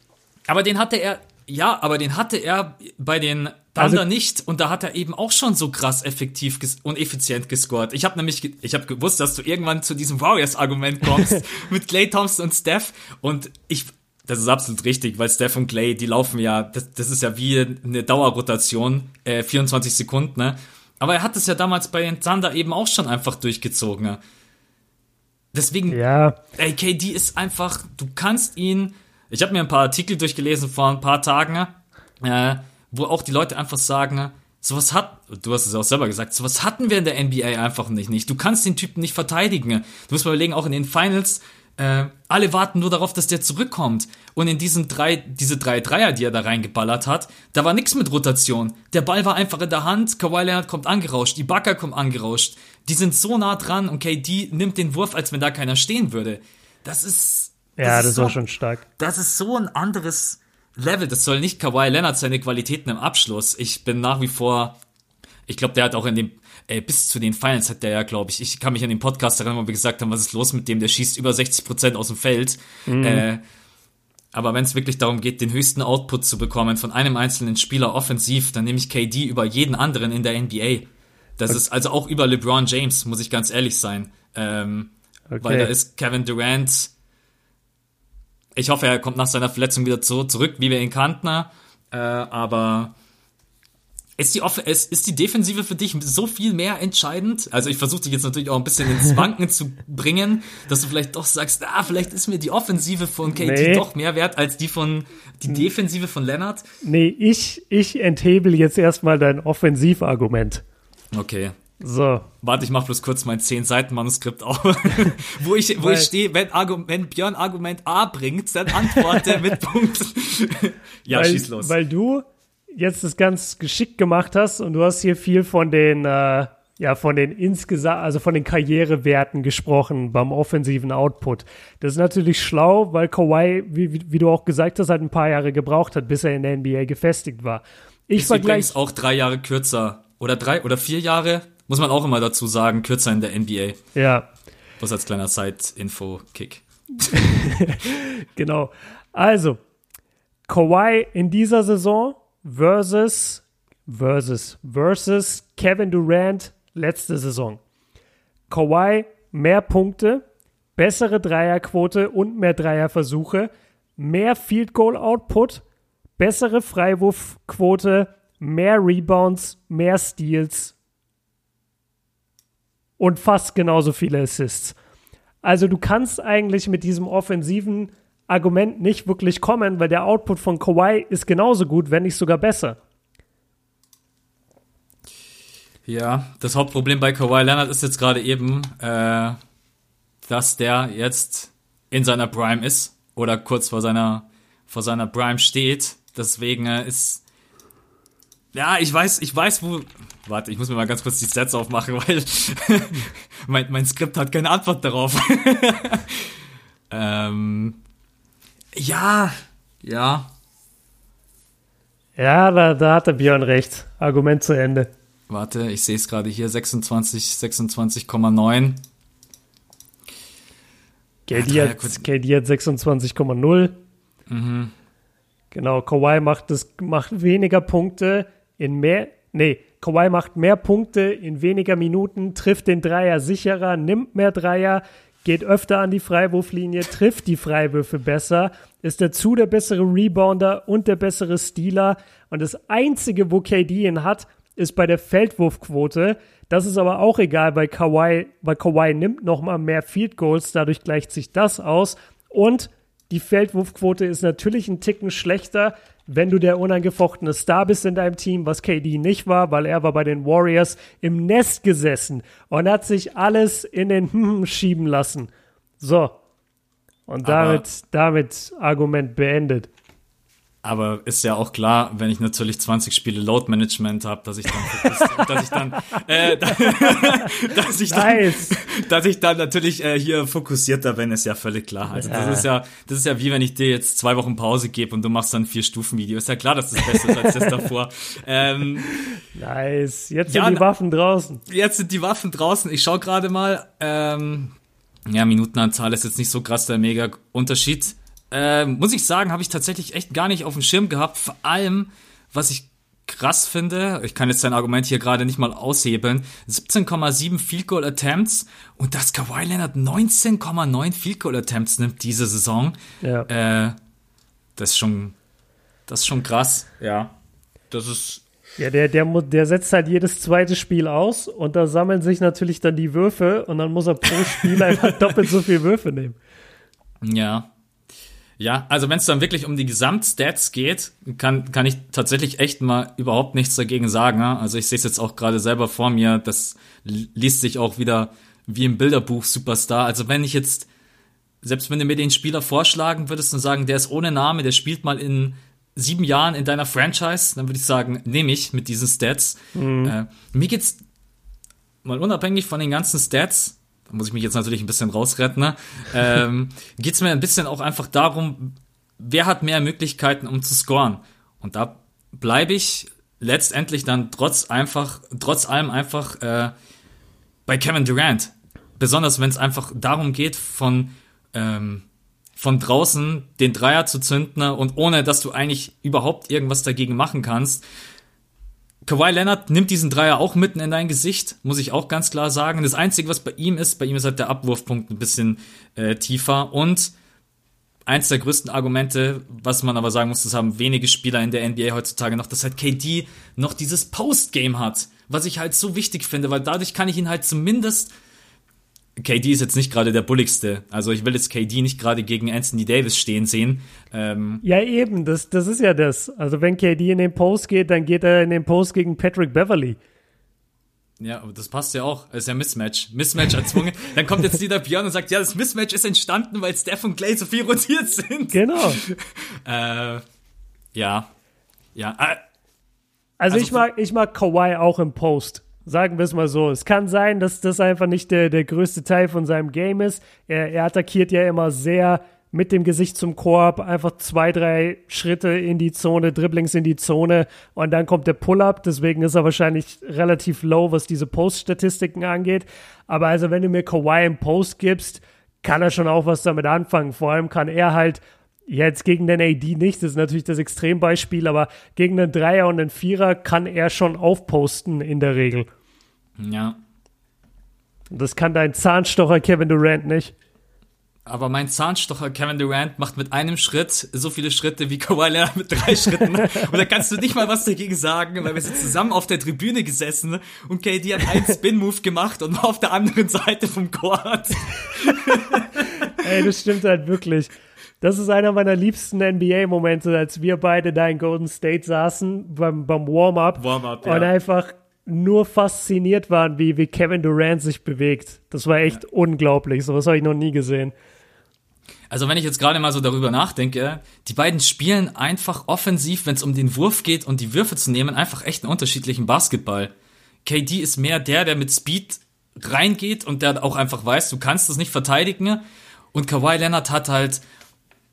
Aber den hatte er, ja, aber den hatte er bei den Thunder also, nicht und da hat er eben auch schon so krass effektiv und effizient gescored. Ich habe nämlich, ich habe gewusst, dass du irgendwann zu diesem Warriors-Argument kommst mit Clay Thompson und Steph und ich, das ist absolut richtig, weil Steph und Clay, die laufen ja, das, das ist ja wie eine Dauerrotation, äh, 24 Sekunden, ne? Aber er hat es ja damals bei den Thunder eben auch schon einfach durchgezogen. Ne? Deswegen, ja. ey, KD ist einfach, du kannst ihn, ich habe mir ein paar Artikel durchgelesen vor ein paar Tagen, äh, wo auch die Leute einfach sagen, sowas hat, du hast es auch selber gesagt, sowas hatten wir in der NBA einfach nicht, nicht. Du kannst den Typen nicht verteidigen. Du musst mal überlegen, auch in den Finals, äh, alle warten nur darauf, dass der zurückkommt. Und in diesen drei, diese drei Dreier, die er da reingeballert hat, da war nichts mit Rotation. Der Ball war einfach in der Hand, Kawhi Leonard kommt angerauscht, Ibaka kommt angerauscht. Die sind so nah dran und KD nimmt den Wurf, als wenn da keiner stehen würde. Das ist. Das ja, ist das so, war schon stark. Das ist so ein anderes Level. Das soll nicht Kawhi Leonard seine Qualitäten im Abschluss. Ich bin nach wie vor. Ich glaube, der hat auch in dem ey, bis zu den Finals hat der ja, glaube ich, ich kann mich an den Podcast erinnern, wo wir gesagt haben, was ist los mit dem, der schießt über 60 Prozent aus dem Feld. Mhm. Äh, aber wenn es wirklich darum geht, den höchsten Output zu bekommen von einem einzelnen Spieler offensiv, dann nehme ich KD über jeden anderen in der NBA. Das okay. ist also auch über LeBron James, muss ich ganz ehrlich sein. Ähm, okay. Weil da ist Kevin Durant. Ich hoffe, er kommt nach seiner Verletzung wieder so zurück, wie wir ihn kannten. Äh, aber ist die, ist, ist die Defensive für dich so viel mehr entscheidend? Also ich versuche dich jetzt natürlich auch ein bisschen ins Wanken zu bringen, dass du vielleicht doch sagst, ah, vielleicht ist mir die Offensive von KT nee. doch mehr wert als die von die Defensive von Leonard. Nee, ich, ich enthebel jetzt erstmal dein Offensivargument. Okay. So. Warte, ich mach bloß kurz mein 10-Seiten-Manuskript auf, wo ich, wo ich stehe, wenn, wenn Björn Argument A bringt, dann antworte mit Punkt. ja, weil, schieß los. Weil du jetzt das ganz geschickt gemacht hast und du hast hier viel von den, äh, ja, von den insgesamt, also von den Karrierewerten gesprochen beim offensiven Output. Das ist natürlich schlau, weil Kawhi, wie, wie, du auch gesagt hast, halt ein paar Jahre gebraucht hat, bis er in der NBA gefestigt war. Ich ist übrigens auch drei Jahre kürzer oder drei oder vier Jahre, muss man auch immer dazu sagen, kürzer in der NBA. Ja. Was als kleiner Side-Info-Kick. genau. Also, Kawhi in dieser Saison versus, versus, versus Kevin Durant letzte Saison. Kawhi mehr Punkte, bessere Dreierquote und mehr Dreierversuche, mehr Field Goal Output, bessere Freiwurfquote, mehr Rebounds, mehr Steals und fast genauso viele Assists. Also du kannst eigentlich mit diesem offensiven Argument nicht wirklich kommen, weil der Output von Kawhi ist genauso gut, wenn nicht sogar besser. Ja, das Hauptproblem bei Kawhi Leonard ist jetzt gerade eben, äh, dass der jetzt in seiner Prime ist oder kurz vor seiner vor seiner Prime steht. Deswegen äh, ist ja, ich weiß, ich weiß, wo. Warte, ich muss mir mal ganz kurz die Stats aufmachen, weil mein, mein Skript hat keine Antwort darauf. ähm, ja, ja. Ja, da, da hat der Björn recht. Argument zu Ende. Warte, ich sehe es gerade hier, 26, 26,9. KD, hat, KD hat 26,0. Mhm. Genau, Kawhi macht, das, macht weniger Punkte in mehr, nee, Kawhi macht mehr Punkte in weniger Minuten, trifft den Dreier sicherer, nimmt mehr Dreier, geht öfter an die Freiwurflinie, trifft die Freiwürfe besser, ist dazu der bessere Rebounder und der bessere Stealer. Und das Einzige, wo KD ihn hat, ist bei der Feldwurfquote. Das ist aber auch egal bei Kawhi, weil Kawhi nimmt nochmal mehr Field Goals, dadurch gleicht sich das aus. Und die Feldwurfquote ist natürlich ein Ticken schlechter, wenn du der unangefochtene Star bist in deinem Team, was KD nicht war, weil er war bei den Warriors im Nest gesessen und hat sich alles in den Hm schieben lassen. So. Und damit, damit Argument beendet. Aber ist ja auch klar, wenn ich natürlich 20 Spiele Load Management habe, dass ich dann, dass ich dann, äh, dass ich dann, nice. dass ich dann natürlich äh, hier fokussierter bin, ist ja völlig klar. Also ja. das ist ja, das ist ja wie wenn ich dir jetzt zwei Wochen Pause gebe und du machst dann vier Stufen Video. Ist ja klar, dass das besser ist als das davor. Ähm, nice. Jetzt sind ja, die Waffen draußen. Jetzt sind die Waffen draußen. Ich schau gerade mal. Ähm, ja, Minutenanzahl ist jetzt nicht so krass der mega Unterschied. Äh, muss ich sagen, habe ich tatsächlich echt gar nicht auf dem Schirm gehabt. Vor allem, was ich krass finde, ich kann jetzt sein Argument hier gerade nicht mal aushebeln, 17,7 Field Goal Attempts und dass Kawhi Leonard 19,9 Field Goal Attempts nimmt diese Saison. Ja. Äh, das ist schon, das ist schon krass, ja. Das ist. Ja, der, der, der setzt halt jedes zweite Spiel aus und da sammeln sich natürlich dann die Würfe und dann muss er pro Spiel einfach doppelt so viel Würfe nehmen. Ja, ja, also wenn es dann wirklich um die Gesamtstats geht, kann, kann ich tatsächlich echt mal überhaupt nichts dagegen sagen. Ne? Also ich sehe es jetzt auch gerade selber vor mir, das liest sich auch wieder wie im Bilderbuch Superstar. Also wenn ich jetzt, selbst wenn du mir den Spieler vorschlagen würdest und sagen, der ist ohne Name, der spielt mal in sieben Jahren in deiner Franchise, dann würde ich sagen, nehme ich mit diesen Stats. Mhm. Äh, mir geht's mal unabhängig von den ganzen Stats, da muss ich mich jetzt natürlich ein bisschen rausretten, ne? ähm, geht es mir ein bisschen auch einfach darum, wer hat mehr Möglichkeiten, um zu scoren. Und da bleibe ich letztendlich dann trotz einfach, trotz allem einfach äh, bei Kevin Durant. Besonders wenn es einfach darum geht, von, ähm, von draußen den Dreier zu zünden und ohne dass du eigentlich überhaupt irgendwas dagegen machen kannst, Kawhi Leonard nimmt diesen Dreier auch mitten in dein Gesicht, muss ich auch ganz klar sagen. Das Einzige, was bei ihm ist, bei ihm ist halt der Abwurfpunkt ein bisschen äh, tiefer. Und eins der größten Argumente, was man aber sagen muss, das haben wenige Spieler in der NBA heutzutage noch, dass halt KD noch dieses Postgame hat, was ich halt so wichtig finde, weil dadurch kann ich ihn halt zumindest KD ist jetzt nicht gerade der bulligste. Also ich will jetzt KD nicht gerade gegen Anthony Davis stehen sehen. Ähm ja, eben, das, das ist ja das. Also wenn KD in den Post geht, dann geht er in den Post gegen Patrick Beverly. Ja, aber das passt ja auch. Das ist ja Mismatch. Mismatch erzwungen. dann kommt jetzt wieder Björn und sagt, ja, das Mismatch ist entstanden, weil Steph und Clay so viel rotiert sind. Genau. äh, ja. Ja. Also, also ich mag, ich mag Kawhi auch im Post. Sagen wir es mal so. Es kann sein, dass das einfach nicht der, der größte Teil von seinem Game ist. Er, er attackiert ja immer sehr mit dem Gesicht zum Korb, einfach zwei, drei Schritte in die Zone, Dribblings in die Zone und dann kommt der Pull-up. Deswegen ist er wahrscheinlich relativ low, was diese Post-Statistiken angeht. Aber also, wenn du mir Kawhi im Post gibst, kann er schon auch was damit anfangen. Vor allem kann er halt Jetzt gegen den AD nicht, das ist natürlich das Extrembeispiel, aber gegen den Dreier und den Vierer kann er schon aufposten in der Regel. Ja. Das kann dein Zahnstocher Kevin Durant nicht. Aber mein Zahnstocher Kevin Durant macht mit einem Schritt so viele Schritte wie Kawhi Leonard mit drei Schritten. Und da kannst du nicht mal was dagegen sagen, weil wir sind zusammen auf der Tribüne gesessen und KD hat einen Spin-Move gemacht und war auf der anderen Seite vom Court. Ey, das stimmt halt wirklich. Das ist einer meiner liebsten NBA-Momente, als wir beide da in Golden State saßen beim, beim Warm-up Warm-up ja. und einfach nur fasziniert waren, wie, wie Kevin Durant sich bewegt. Das war echt ja. unglaublich. So was habe ich noch nie gesehen. Also wenn ich jetzt gerade mal so darüber nachdenke, die beiden spielen einfach offensiv, wenn es um den Wurf geht und die Würfe zu nehmen, einfach echt einen unterschiedlichen Basketball. KD ist mehr der, der mit Speed reingeht und der auch einfach weiß, du kannst das nicht verteidigen. Und Kawhi Leonard hat halt,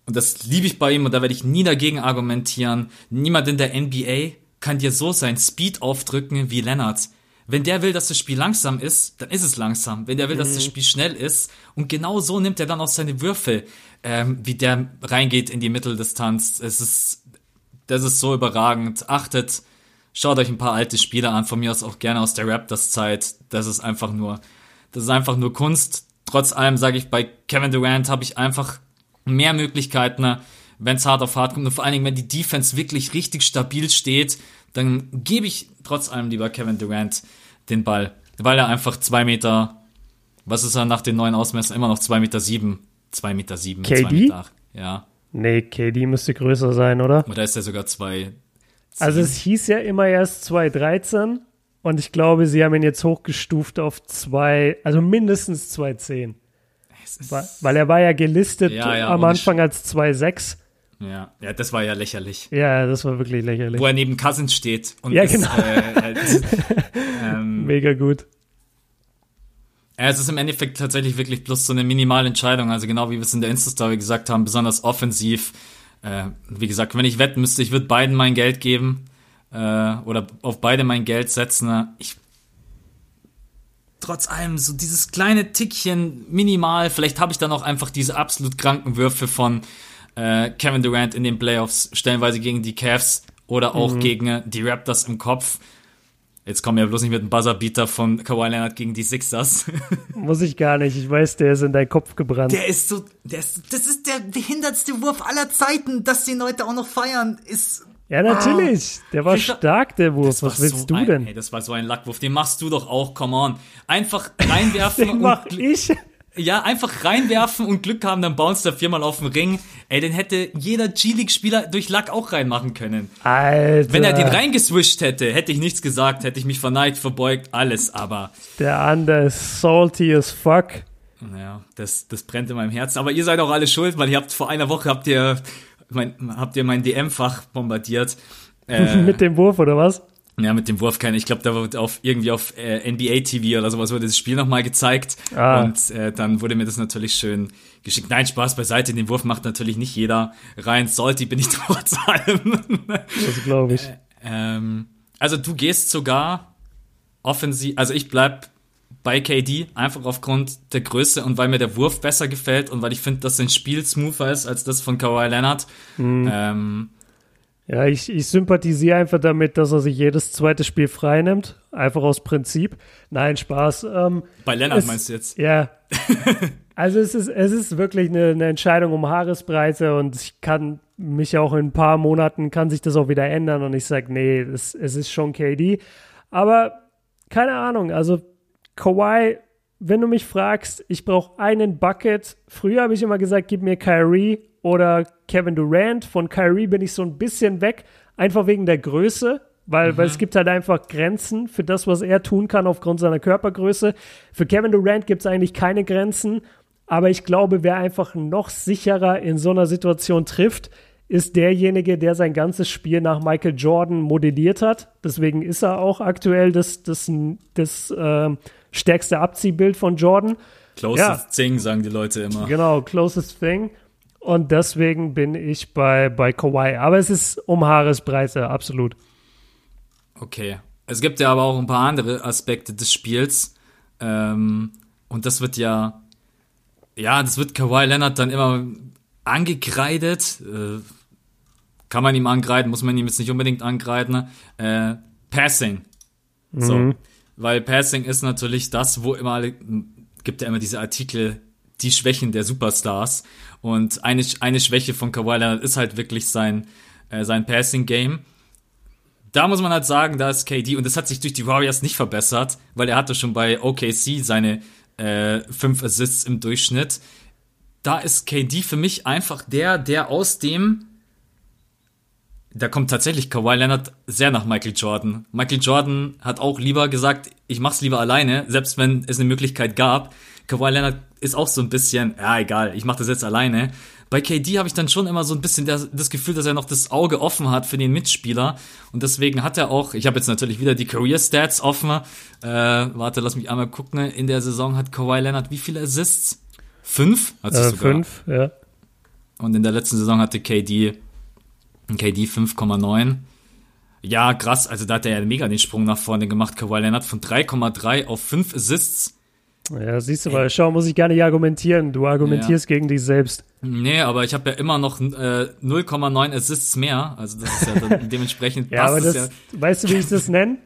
und das liebe ich bei ihm und da werde ich nie dagegen argumentieren, niemand in der NBA kann dir so sein Speed aufdrücken wie Lennart. Wenn der will, dass das Spiel langsam ist, dann ist es langsam. Wenn der will, mhm. dass das mhm. Spiel schnell ist, und genau so nimmt er dann auch seine Würfel, ähm, wie der reingeht in die Mitteldistanz. Es ist, das ist so überragend. Achtet, schaut euch ein paar alte Spiele an, von mir aus auch gerne aus der Raptors-Zeit. Das ist einfach nur, das ist einfach nur Kunst. Trotz allem sage ich, bei Kevin Durant habe ich einfach mehr Möglichkeiten, wenn es hart auf hart kommt und vor allen Dingen, wenn die Defense wirklich richtig stabil steht, dann gebe ich trotz allem lieber Kevin Durant den Ball, weil er einfach zwei Meter, was ist er nach den neuen Ausmessungen, immer noch zwei Meter sieben, zwei Meter sieben, KD? zwei Meter acht. Ja. Nee, KD müsste größer sein, oder? Oder ist er sogar zwei? Also es hieß ja immer erst 2,13 und ich glaube, sie haben ihn jetzt hochgestuft auf zwei, also mindestens 2,10. Weil, weil er war ja gelistet ja, ja, am Anfang als 2,6 Ja, ja, das war ja lächerlich. Ja, das war wirklich lächerlich. Wo er neben Cousins steht und ja, ist, genau. äh, äh, ähm, Mega gut. Ja, es ist im Endeffekt tatsächlich wirklich bloß so eine minimale Entscheidung. Also genau wie wir es in der Insta-Story gesagt haben, besonders offensiv. Äh, wie gesagt, wenn ich wetten müsste, ich würde beiden mein Geld geben äh, oder auf beide mein Geld setzen. Ich trotz allem so dieses kleine Tickchen minimal. Vielleicht habe ich dann auch einfach diese absolut kranken Würfe von äh, Kevin Durant in den Playoffs, stellenweise gegen die Cavs oder auch mhm. gegen äh, die Raptors im Kopf. Jetzt kommen wir bloß nicht mit dem Buzzerbeater von Kawhi Leonard gegen die Sixers. Muss ich gar nicht. Ich weiß, der ist in deinen Kopf gebrannt. Der ist so, der ist, das ist der behindertste Wurf aller Zeiten, dass die Leute auch noch feiern, ist. Ja, natürlich. Ah, der war stark, der Wurf. Was willst so du ein, denn? Ey, das war so ein Lackwurf. Den machst du doch auch, come on. Einfach reinwerfen. Den mach ich. Ja, einfach reinwerfen und Glück haben, dann bounce der viermal auf den Ring. Ey, den hätte jeder G-League-Spieler durch Lack auch reinmachen können. Alter. Wenn er den reingeswischt hätte, hätte ich nichts gesagt, hätte ich mich verneigt, verbeugt, alles, aber. Der andere ist salty as fuck. Ja, das, das brennt in meinem Herzen. Aber ihr seid auch alle schuld, weil ihr habt vor einer Woche habt ihr mein, habt ihr mein DM-Fach bombardiert. Äh, Mit dem Wurf oder was? Ja, mit dem Wurf keine. Ich glaube, da wurde auf irgendwie auf äh, NBA TV oder sowas wurde das Spiel nochmal gezeigt. Ah. Und äh, dann wurde mir das natürlich schön geschickt. Nein, Spaß beiseite. Den Wurf macht natürlich nicht jeder rein. Sollte bin ich trotz allem. das glaube ich. Äh, ähm, also du gehst sogar offensiv, also ich bleib bei KD, einfach aufgrund der Größe und weil mir der Wurf besser gefällt und weil ich finde, dass sein Spiel smoother ist als das von Kawhi Leonard. Mhm. Ähm, ja, ich, ich sympathisiere einfach damit, dass er sich jedes zweite Spiel freinimmt. Einfach aus Prinzip. Nein, Spaß. Ähm, Bei Lennart es, meinst du jetzt? Ja. also es ist, es ist wirklich eine, eine Entscheidung um Haaresbreite und ich kann mich auch in ein paar Monaten kann sich das auch wieder ändern und ich sage, nee, es, es ist schon KD. Aber keine Ahnung, also Kawhi, wenn du mich fragst, ich brauche einen Bucket. Früher habe ich immer gesagt, gib mir Kyrie oder Kevin Durant. Von Kyrie bin ich so ein bisschen weg, einfach wegen der Größe, weil, mhm. weil es gibt halt einfach Grenzen für das, was er tun kann aufgrund seiner Körpergröße. Für Kevin Durant gibt es eigentlich keine Grenzen, aber ich glaube, wer einfach noch sicherer in so einer Situation trifft, ist derjenige, der sein ganzes Spiel nach Michael Jordan modelliert hat. Deswegen ist er auch aktuell das, das, das äh, stärkste Abziehbild von Jordan. Closest ja. thing, sagen die Leute immer. Genau, closest thing. Und deswegen bin ich bei, bei Kawhi. Aber es ist um Haaresbreite, absolut. Okay. Es gibt ja aber auch ein paar andere Aspekte des Spiels. Ähm, und das wird ja, ja, das wird Kawhi Leonard dann immer angekreidet. Äh, kann man ihm angreifen, muss man ihm jetzt nicht unbedingt angreifen. Äh, Passing. Mhm. So. Weil Passing ist natürlich das, wo immer, gibt ja immer diese Artikel, die Schwächen der Superstars. Und eine, eine Schwäche von Kawhi Leonard ist halt wirklich sein, äh, sein Passing-Game. Da muss man halt sagen, da ist KD, und das hat sich durch die Warriors nicht verbessert, weil er hatte schon bei OKC seine äh, fünf Assists im Durchschnitt. Da ist KD für mich einfach der, der aus dem da kommt tatsächlich Kawhi Leonard sehr nach Michael Jordan. Michael Jordan hat auch lieber gesagt, ich mach's lieber alleine, selbst wenn es eine Möglichkeit gab. Kawhi Leonard ist auch so ein bisschen, ja egal, ich mach das jetzt alleine. Bei KD habe ich dann schon immer so ein bisschen das, das, Gefühl, dass er noch das Auge offen hat für den Mitspieler. Und deswegen hat er auch, ich habe jetzt natürlich wieder die Career Stats offen. Äh, warte, lass mich einmal gucken. In der Saison hat Kawhi Leonard wie viele Assists? Fünf? Hat äh, sogar. Fünf, ja. Und in der letzten Saison hatte KD, KD 5,9. Ja, krass. Also da hat er ja mega den Sprung nach vorne gemacht. Kawhi Leonard von 3,3 auf 5 Assists. Ja, siehst du mal, schau, muss ich gar nicht argumentieren. Du argumentierst ja. gegen dich selbst. Nee, aber ich habe ja immer noch äh, 0,9 Assists mehr. Also das ist ja dementsprechend ja, aber das, ja. Weißt du, wie ich das nenne?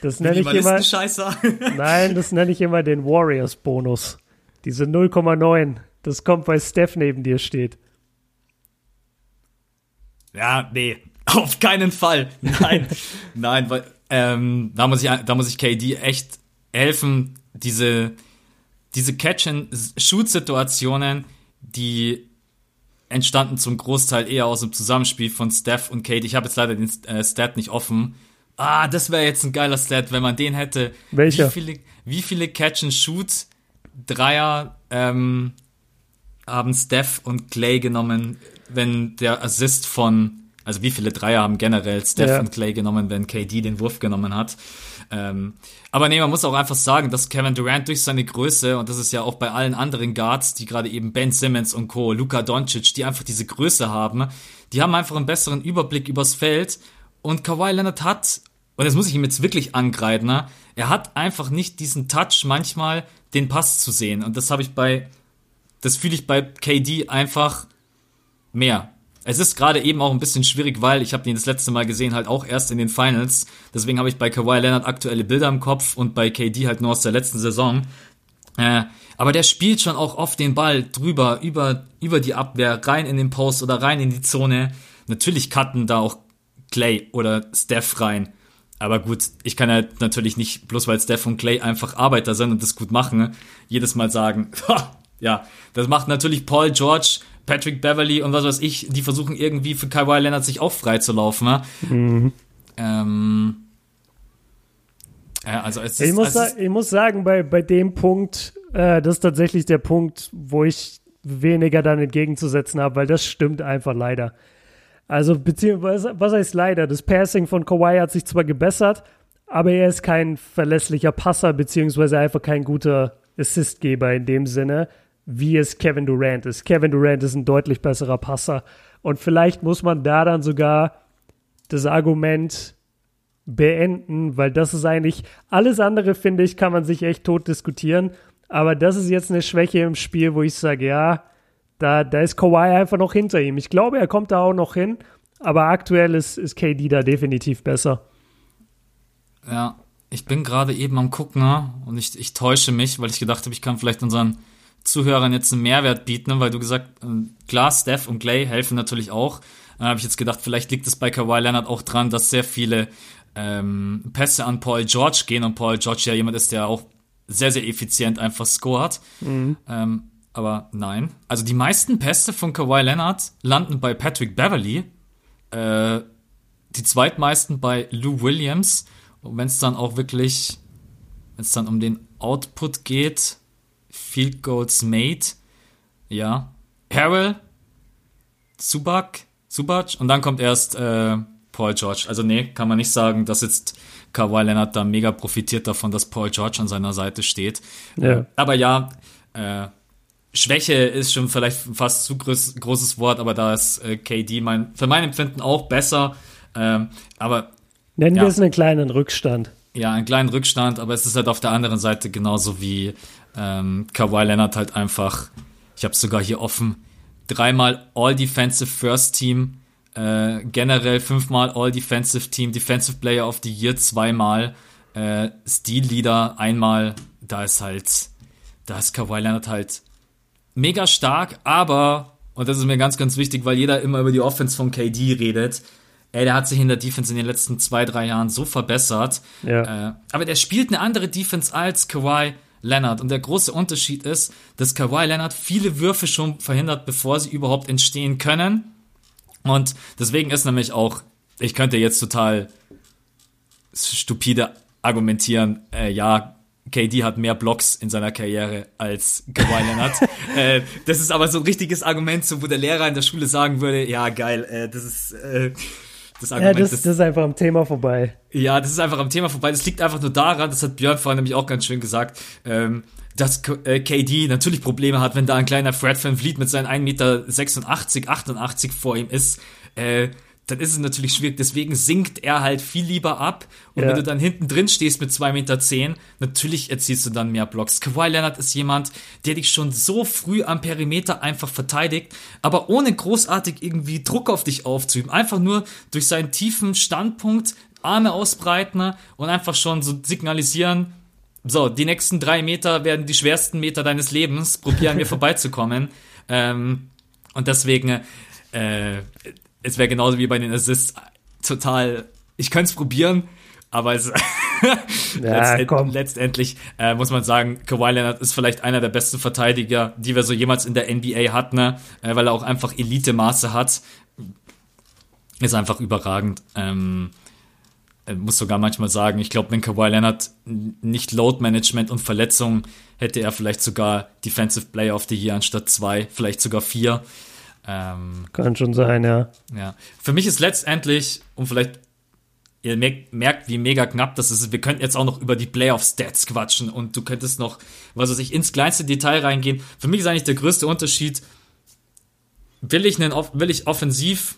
Das nenne ich immer. Nein, das nenne ich immer den Warriors-Bonus. Diese 0,9. Das kommt, weil Steph neben dir steht. Ja, nee, auf keinen Fall. Nein, nein, weil ähm, da muss ich, da muss ich KD echt helfen, diese, diese Catch-and-Shoot-Situationen, die entstanden zum Großteil eher aus dem Zusammenspiel von Steph und Kate. Ich habe jetzt leider den äh, Stat nicht offen. Ah, das wäre jetzt ein geiler Stat, wenn man den hätte. Welcher? Wie viele, wie viele Catch-and-Shoot Dreier ähm, haben Steph und Clay genommen wenn der Assist von, also wie viele Dreier haben generell Steph ja. und Clay genommen, wenn KD den Wurf genommen hat. Ähm, aber nee, man muss auch einfach sagen, dass Kevin Durant durch seine Größe, und das ist ja auch bei allen anderen Guards, die gerade eben Ben Simmons und Co., Luka Doncic, die einfach diese Größe haben, die haben einfach einen besseren Überblick übers Feld. Und Kawhi Leonard hat, und das muss ich ihm jetzt wirklich angreifen, ne? er hat einfach nicht diesen Touch manchmal, den Pass zu sehen. Und das habe ich bei, das fühle ich bei KD einfach mehr. Es ist gerade eben auch ein bisschen schwierig, weil ich habe ihn das letzte Mal gesehen, halt auch erst in den Finals. Deswegen habe ich bei Kawhi Leonard aktuelle Bilder im Kopf und bei KD halt nur aus der letzten Saison. Äh, aber der spielt schon auch oft den Ball drüber, über, über die Abwehr, rein in den Post oder rein in die Zone. Natürlich cutten da auch Clay oder Steph rein. Aber gut, ich kann halt natürlich nicht, bloß weil Steph und Clay einfach Arbeiter sind und das gut machen, jedes Mal sagen, ja, das macht natürlich Paul George, Patrick Beverly und was weiß ich, die versuchen irgendwie für Kawhi Leonard sich auch frei zu laufen. Ne? Mhm. Ähm, ja, also es ist, ich, muss es ist, ich muss sagen, bei, bei dem Punkt, äh, das ist tatsächlich der Punkt, wo ich weniger dann entgegenzusetzen habe, weil das stimmt einfach leider. Also, beziehungsweise, was heißt leider? Das Passing von Kawhi hat sich zwar gebessert, aber er ist kein verlässlicher Passer, beziehungsweise einfach kein guter Assistgeber in dem Sinne wie es Kevin Durant ist. Kevin Durant ist ein deutlich besserer Passer. Und vielleicht muss man da dann sogar das Argument beenden, weil das ist eigentlich, alles andere, finde ich, kann man sich echt tot diskutieren. Aber das ist jetzt eine Schwäche im Spiel, wo ich sage, ja, da, da ist Kawhi einfach noch hinter ihm. Ich glaube, er kommt da auch noch hin, aber aktuell ist, ist KD da definitiv besser. Ja, ich bin gerade eben am Gucken ne? und ich, ich täusche mich, weil ich gedacht habe, ich kann vielleicht unseren Zuhörern jetzt einen Mehrwert bieten, weil du gesagt, ähm, klar, Steph und Clay helfen natürlich auch. Dann habe ich jetzt gedacht, vielleicht liegt es bei Kawhi Leonard auch dran, dass sehr viele ähm, Pässe an Paul George gehen und Paul George ja jemand ist, der auch sehr, sehr effizient einfach scored. Mhm. Ähm, aber nein. Also die meisten Pässe von Kawhi Leonard landen bei Patrick Beverly. Äh, die zweitmeisten bei Lou Williams. Und wenn es dann auch wirklich, wenn es dann um den Output geht, Field Goals Made, ja. Harrell, Subak, Subac und dann kommt erst äh, Paul George. Also nee, kann man nicht sagen, dass jetzt Kawhi Leonard da mega profitiert davon, dass Paul George an seiner Seite steht. Ja. Aber ja, äh, Schwäche ist schon vielleicht fast zu groß, großes Wort, aber da ist äh, KD mein, für mein Empfinden auch besser. Ähm, aber Nennen ja. wir es einen kleinen Rückstand. Ja, einen kleinen Rückstand, aber es ist halt auf der anderen Seite genauso wie ähm, Kawhi Leonard halt einfach, ich habe es sogar hier offen, dreimal All-Defensive First Team, äh, generell fünfmal All-Defensive Team, Defensive Player of the Year zweimal, äh, Steel Leader einmal, da ist halt, da ist Kawhi Leonard halt mega stark, aber, und das ist mir ganz, ganz wichtig, weil jeder immer über die Offense von KD redet, Ey, der hat sich in der Defense in den letzten zwei, drei Jahren so verbessert. Ja. Äh, aber der spielt eine andere Defense als Kawhi Leonard. Und der große Unterschied ist, dass Kawhi Leonard viele Würfe schon verhindert, bevor sie überhaupt entstehen können. Und deswegen ist nämlich auch, ich könnte jetzt total stupide argumentieren, äh, ja, KD hat mehr Blocks in seiner Karriere als Kawhi Leonard. äh, das ist aber so ein richtiges Argument, so wo der Lehrer in der Schule sagen würde, ja geil, äh, das ist äh, das Argument. Ja, das, das, ist einfach am Thema vorbei. Ja, das ist einfach am Thema vorbei. Das liegt einfach nur daran, das hat Björn vorhin nämlich auch ganz schön gesagt, ähm, dass äh, KD natürlich Probleme hat, wenn da ein kleiner Fred Van Vliet mit seinen 1,86 Meter, 88 vor ihm ist. Äh, dann ist es natürlich schwierig. Deswegen sinkt er halt viel lieber ab. Und ja. wenn du dann hinten drin stehst mit 2,10 Meter, zehn, natürlich erzielst du dann mehr Blocks. Kawhi Leonard ist jemand, der dich schon so früh am Perimeter einfach verteidigt, aber ohne großartig irgendwie Druck auf dich aufzuüben. Einfach nur durch seinen tiefen Standpunkt Arme ausbreiten und einfach schon so signalisieren, so, die nächsten drei Meter werden die schwersten Meter deines Lebens. Probier an mir vorbeizukommen. Ähm, und deswegen, äh, es wäre genauso wie bei den Assists total, ich könnte es probieren, aber es ja, letztend, letztendlich äh, muss man sagen, Kawhi Leonard ist vielleicht einer der besten Verteidiger, die wir so jemals in der NBA hatten, ne? Äh, weil er auch einfach Elite-Maße hat. Ist einfach überragend. Ähm, muss sogar manchmal sagen, ich glaube, wenn Kawhi Leonard nicht Load Management und Verletzungen hätte er vielleicht sogar Defensive Player of the Year anstatt zwei, vielleicht sogar vier. Ähm, Kann schon sein, ja. Ja. Für mich ist letztendlich, um vielleicht ihr merkt, wie mega knapp das ist. Wir könnten jetzt auch noch über die Playoff-Stats quatschen und du könntest noch, was weiß ich, ins kleinste Detail reingehen. Für mich ist eigentlich der größte Unterschied, will ich, einen, will ich offensiv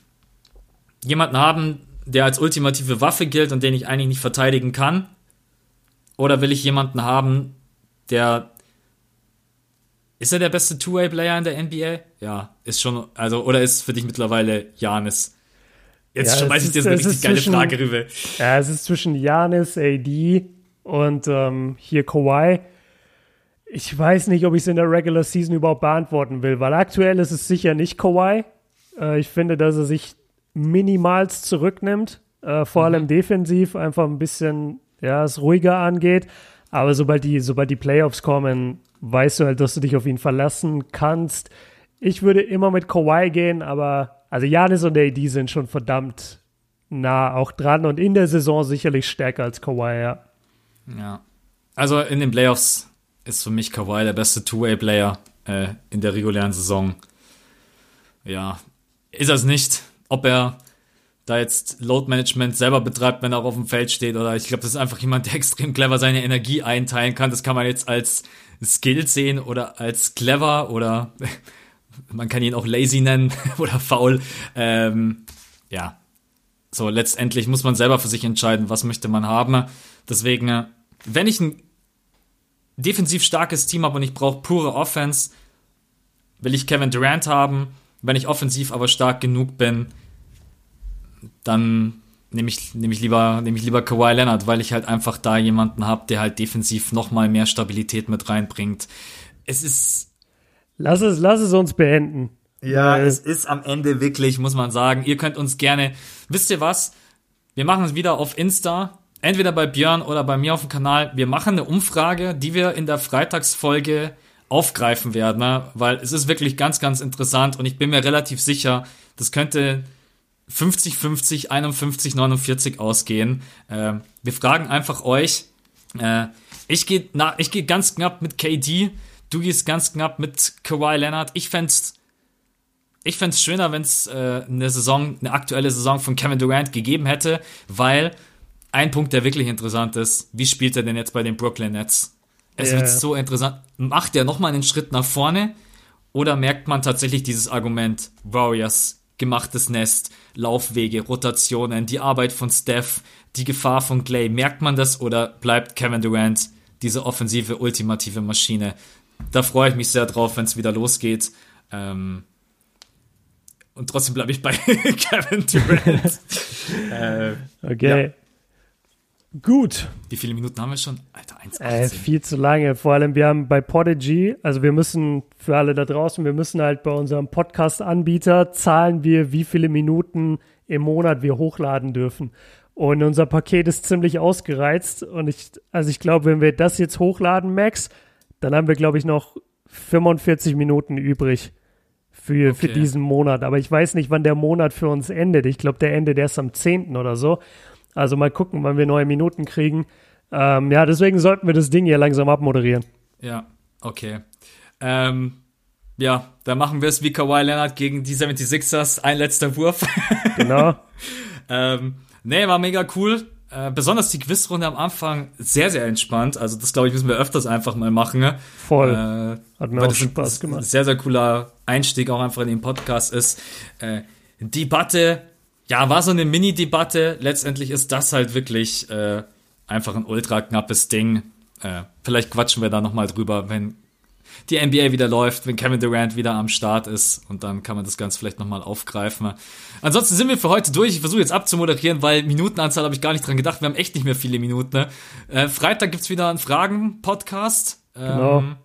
jemanden haben, der als ultimative Waffe gilt und den ich eigentlich nicht verteidigen kann? Oder will ich jemanden haben, der ist er der beste Two-Way-Player in der NBA? Ja, ist schon, also, oder ist für dich mittlerweile Janis? Jetzt ja, schmeiß ich dir so eine richtig geile zwischen, Frage rüber. Ja, es ist zwischen Janis, AD und ähm, hier Kawhi. Ich weiß nicht, ob ich es in der Regular Season überhaupt beantworten will, weil aktuell ist es sicher nicht Kawhi. Äh, ich finde, dass er sich minimals zurücknimmt, äh, vor mhm. allem defensiv, einfach ein bisschen ja, es ruhiger angeht. Aber sobald die, sobald die Playoffs kommen, weißt du halt, dass du dich auf ihn verlassen kannst. Ich würde immer mit Kawhi gehen, aber also Janis und AD sind schon verdammt nah auch dran und in der Saison sicherlich stärker als Kawhi, ja. Ja. Also in den Playoffs ist für mich Kawhi der beste Two-Way-Player äh, in der regulären Saison. Ja, ist er es nicht. Ob er da jetzt Load Management selber betreibt, wenn er auch auf dem Feld steht, oder ich glaube, das ist einfach jemand, der extrem clever seine Energie einteilen kann. Das kann man jetzt als Skill sehen oder als clever oder man kann ihn auch lazy nennen oder faul. Ähm, ja, so letztendlich muss man selber für sich entscheiden, was möchte man haben. Deswegen, äh, wenn ich ein defensiv starkes Team habe und ich brauche pure Offense, will ich Kevin Durant haben. Wenn ich offensiv aber stark genug bin, dann nehme ich, nehm ich, lieber, nehm ich lieber Kawhi Leonard, weil ich halt einfach da jemanden habe, der halt defensiv nochmal mehr Stabilität mit reinbringt. Es ist Lass es, lass es uns beenden. Ja, Weil es ist am Ende wirklich, muss man sagen. Ihr könnt uns gerne, wisst ihr was? Wir machen es wieder auf Insta, entweder bei Björn oder bei mir auf dem Kanal. Wir machen eine Umfrage, die wir in der Freitagsfolge aufgreifen werden, ne? weil es ist wirklich ganz, ganz interessant und ich bin mir relativ sicher, das könnte 50, 50, 51, 49 ausgehen. Äh, wir fragen einfach euch. Äh, ich gehe ich geh ganz knapp mit KD. Du gehst ganz knapp mit Kawhi Leonard. Ich fände ich fände schöner, wenn es äh, eine Saison, eine aktuelle Saison von Kevin Durant gegeben hätte, weil ein Punkt, der wirklich interessant ist, wie spielt er denn jetzt bei den Brooklyn Nets? Es yeah. wird so interessant. Macht er nochmal einen Schritt nach vorne oder merkt man tatsächlich dieses Argument Warriors, gemachtes Nest, Laufwege, Rotationen, die Arbeit von Steph, die Gefahr von Clay, merkt man das oder bleibt Kevin Durant diese offensive, ultimative Maschine? da freue ich mich sehr drauf, wenn es wieder losgeht. Ähm, und trotzdem bleibe ich bei Kevin Durant. äh, okay. Ja. Gut. Wie viele Minuten haben wir schon? Alter, 1,18. Äh, viel zu lange. Vor allem, wir haben bei Podigy, also wir müssen, für alle da draußen, wir müssen halt bei unserem Podcast-Anbieter zahlen wir, wie viele Minuten im Monat wir hochladen dürfen. Und unser Paket ist ziemlich ausgereizt. Und ich, also ich glaube, wenn wir das jetzt hochladen, Max, dann haben wir, glaube ich, noch 45 Minuten übrig für, okay. für diesen Monat. Aber ich weiß nicht, wann der Monat für uns endet. Ich glaube, der endet erst am 10. oder so. Also mal gucken, wann wir neue Minuten kriegen. Ähm, ja, deswegen sollten wir das Ding hier langsam abmoderieren. Ja, okay. Ähm, ja, dann machen wir es wie Kawhi Leonard gegen die 76ers. Ein letzter Wurf. Genau. ähm, nee, war mega cool. Äh, besonders die Quizrunde am Anfang sehr, sehr entspannt. Also das, glaube ich, müssen wir öfters einfach mal machen. Ne? Voll. Äh, Hat mir auch Spaß gemacht. Sehr, sehr cooler Einstieg auch einfach in den Podcast ist. Äh, Debatte, ja, war so eine Mini-Debatte. Letztendlich ist das halt wirklich äh, einfach ein ultra knappes Ding. Äh, vielleicht quatschen wir da nochmal drüber, wenn die NBA wieder läuft, wenn Kevin Durant wieder am Start ist und dann kann man das Ganze vielleicht nochmal aufgreifen. Ansonsten sind wir für heute durch. Ich versuche jetzt abzumoderieren, weil Minutenanzahl habe ich gar nicht dran gedacht. Wir haben echt nicht mehr viele Minuten. Ne? Äh, Freitag gibt's wieder einen Fragen-Podcast. Genau. Ähm,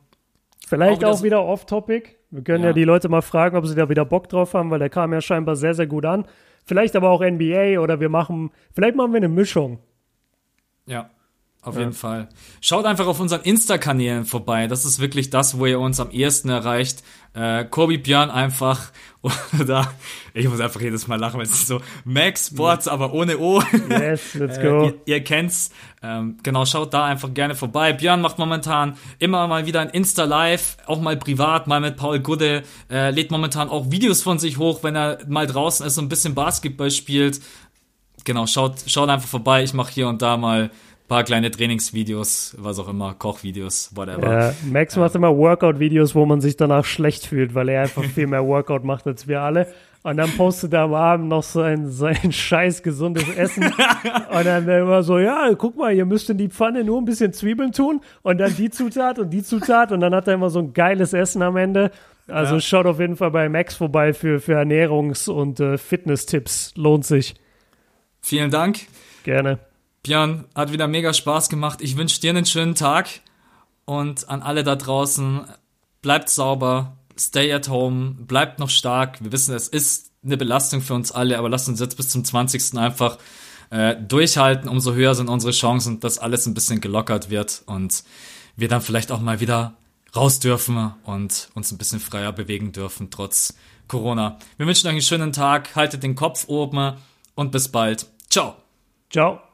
Vielleicht auch wieder, so wieder off-topic. Wir können ja. ja die Leute mal fragen, ob sie da wieder Bock drauf haben, weil der kam ja scheinbar sehr, sehr gut an. Vielleicht aber auch NBA oder wir machen, vielleicht machen wir eine Mischung. Ja, auf ja. jeden Fall. Schaut einfach auf unseren Insta-Kanälen vorbei. Das ist wirklich das, wo ihr uns am ehesten erreicht. Äh, Kobi Björn einfach oder ich muss einfach jedes Mal lachen, weil es ist so Max Sports, aber ohne O. Yes, let's go. Äh, ihr, ihr, kennt's. Ähm, genau, schaut da einfach gerne vorbei. Björn macht momentan immer mal wieder ein Insta Live, auch mal privat, mal mit Paul Gudde. Äh, lädt momentan auch Videos von sich hoch, wenn er mal draußen ist und ein bisschen Basketball spielt. Genau, schaut, schaut einfach vorbei. Ich mache hier und da mal paar kleine Trainingsvideos, was auch immer, Kochvideos, whatever. Ja, Max macht immer Workout-Videos, wo man sich danach schlecht fühlt, weil er einfach viel mehr Workout macht als wir alle. Und dann postet er am Abend noch sein, sein scheiß gesundes Essen. und dann immer so, ja, guck mal, ihr müsst in die Pfanne nur ein bisschen Zwiebeln tun und dann die Zutat und die Zutat. Und dann hat er immer so ein geiles Essen am Ende. Also ja. schaut auf jeden Fall bei Max vorbei für, für Ernährungs- und äh, Fitness-Tipps. Lohnt sich. Vielen Dank. Gerne. Björn, hat wieder mega Spaß gemacht. Ich wünsche dir einen schönen Tag und an alle da draußen, bleibt sauber, stay at home, bleibt noch stark. Wir wissen, es ist eine Belastung für uns alle, aber lasst uns jetzt bis zum 20. einfach äh, durchhalten. Umso höher sind unsere Chancen, dass alles ein bisschen gelockert wird und wir dann vielleicht auch mal wieder raus dürfen und uns ein bisschen freier bewegen dürfen, trotz Corona. Wir wünschen euch einen schönen Tag, haltet den Kopf oben und bis bald. Ciao. Ciao.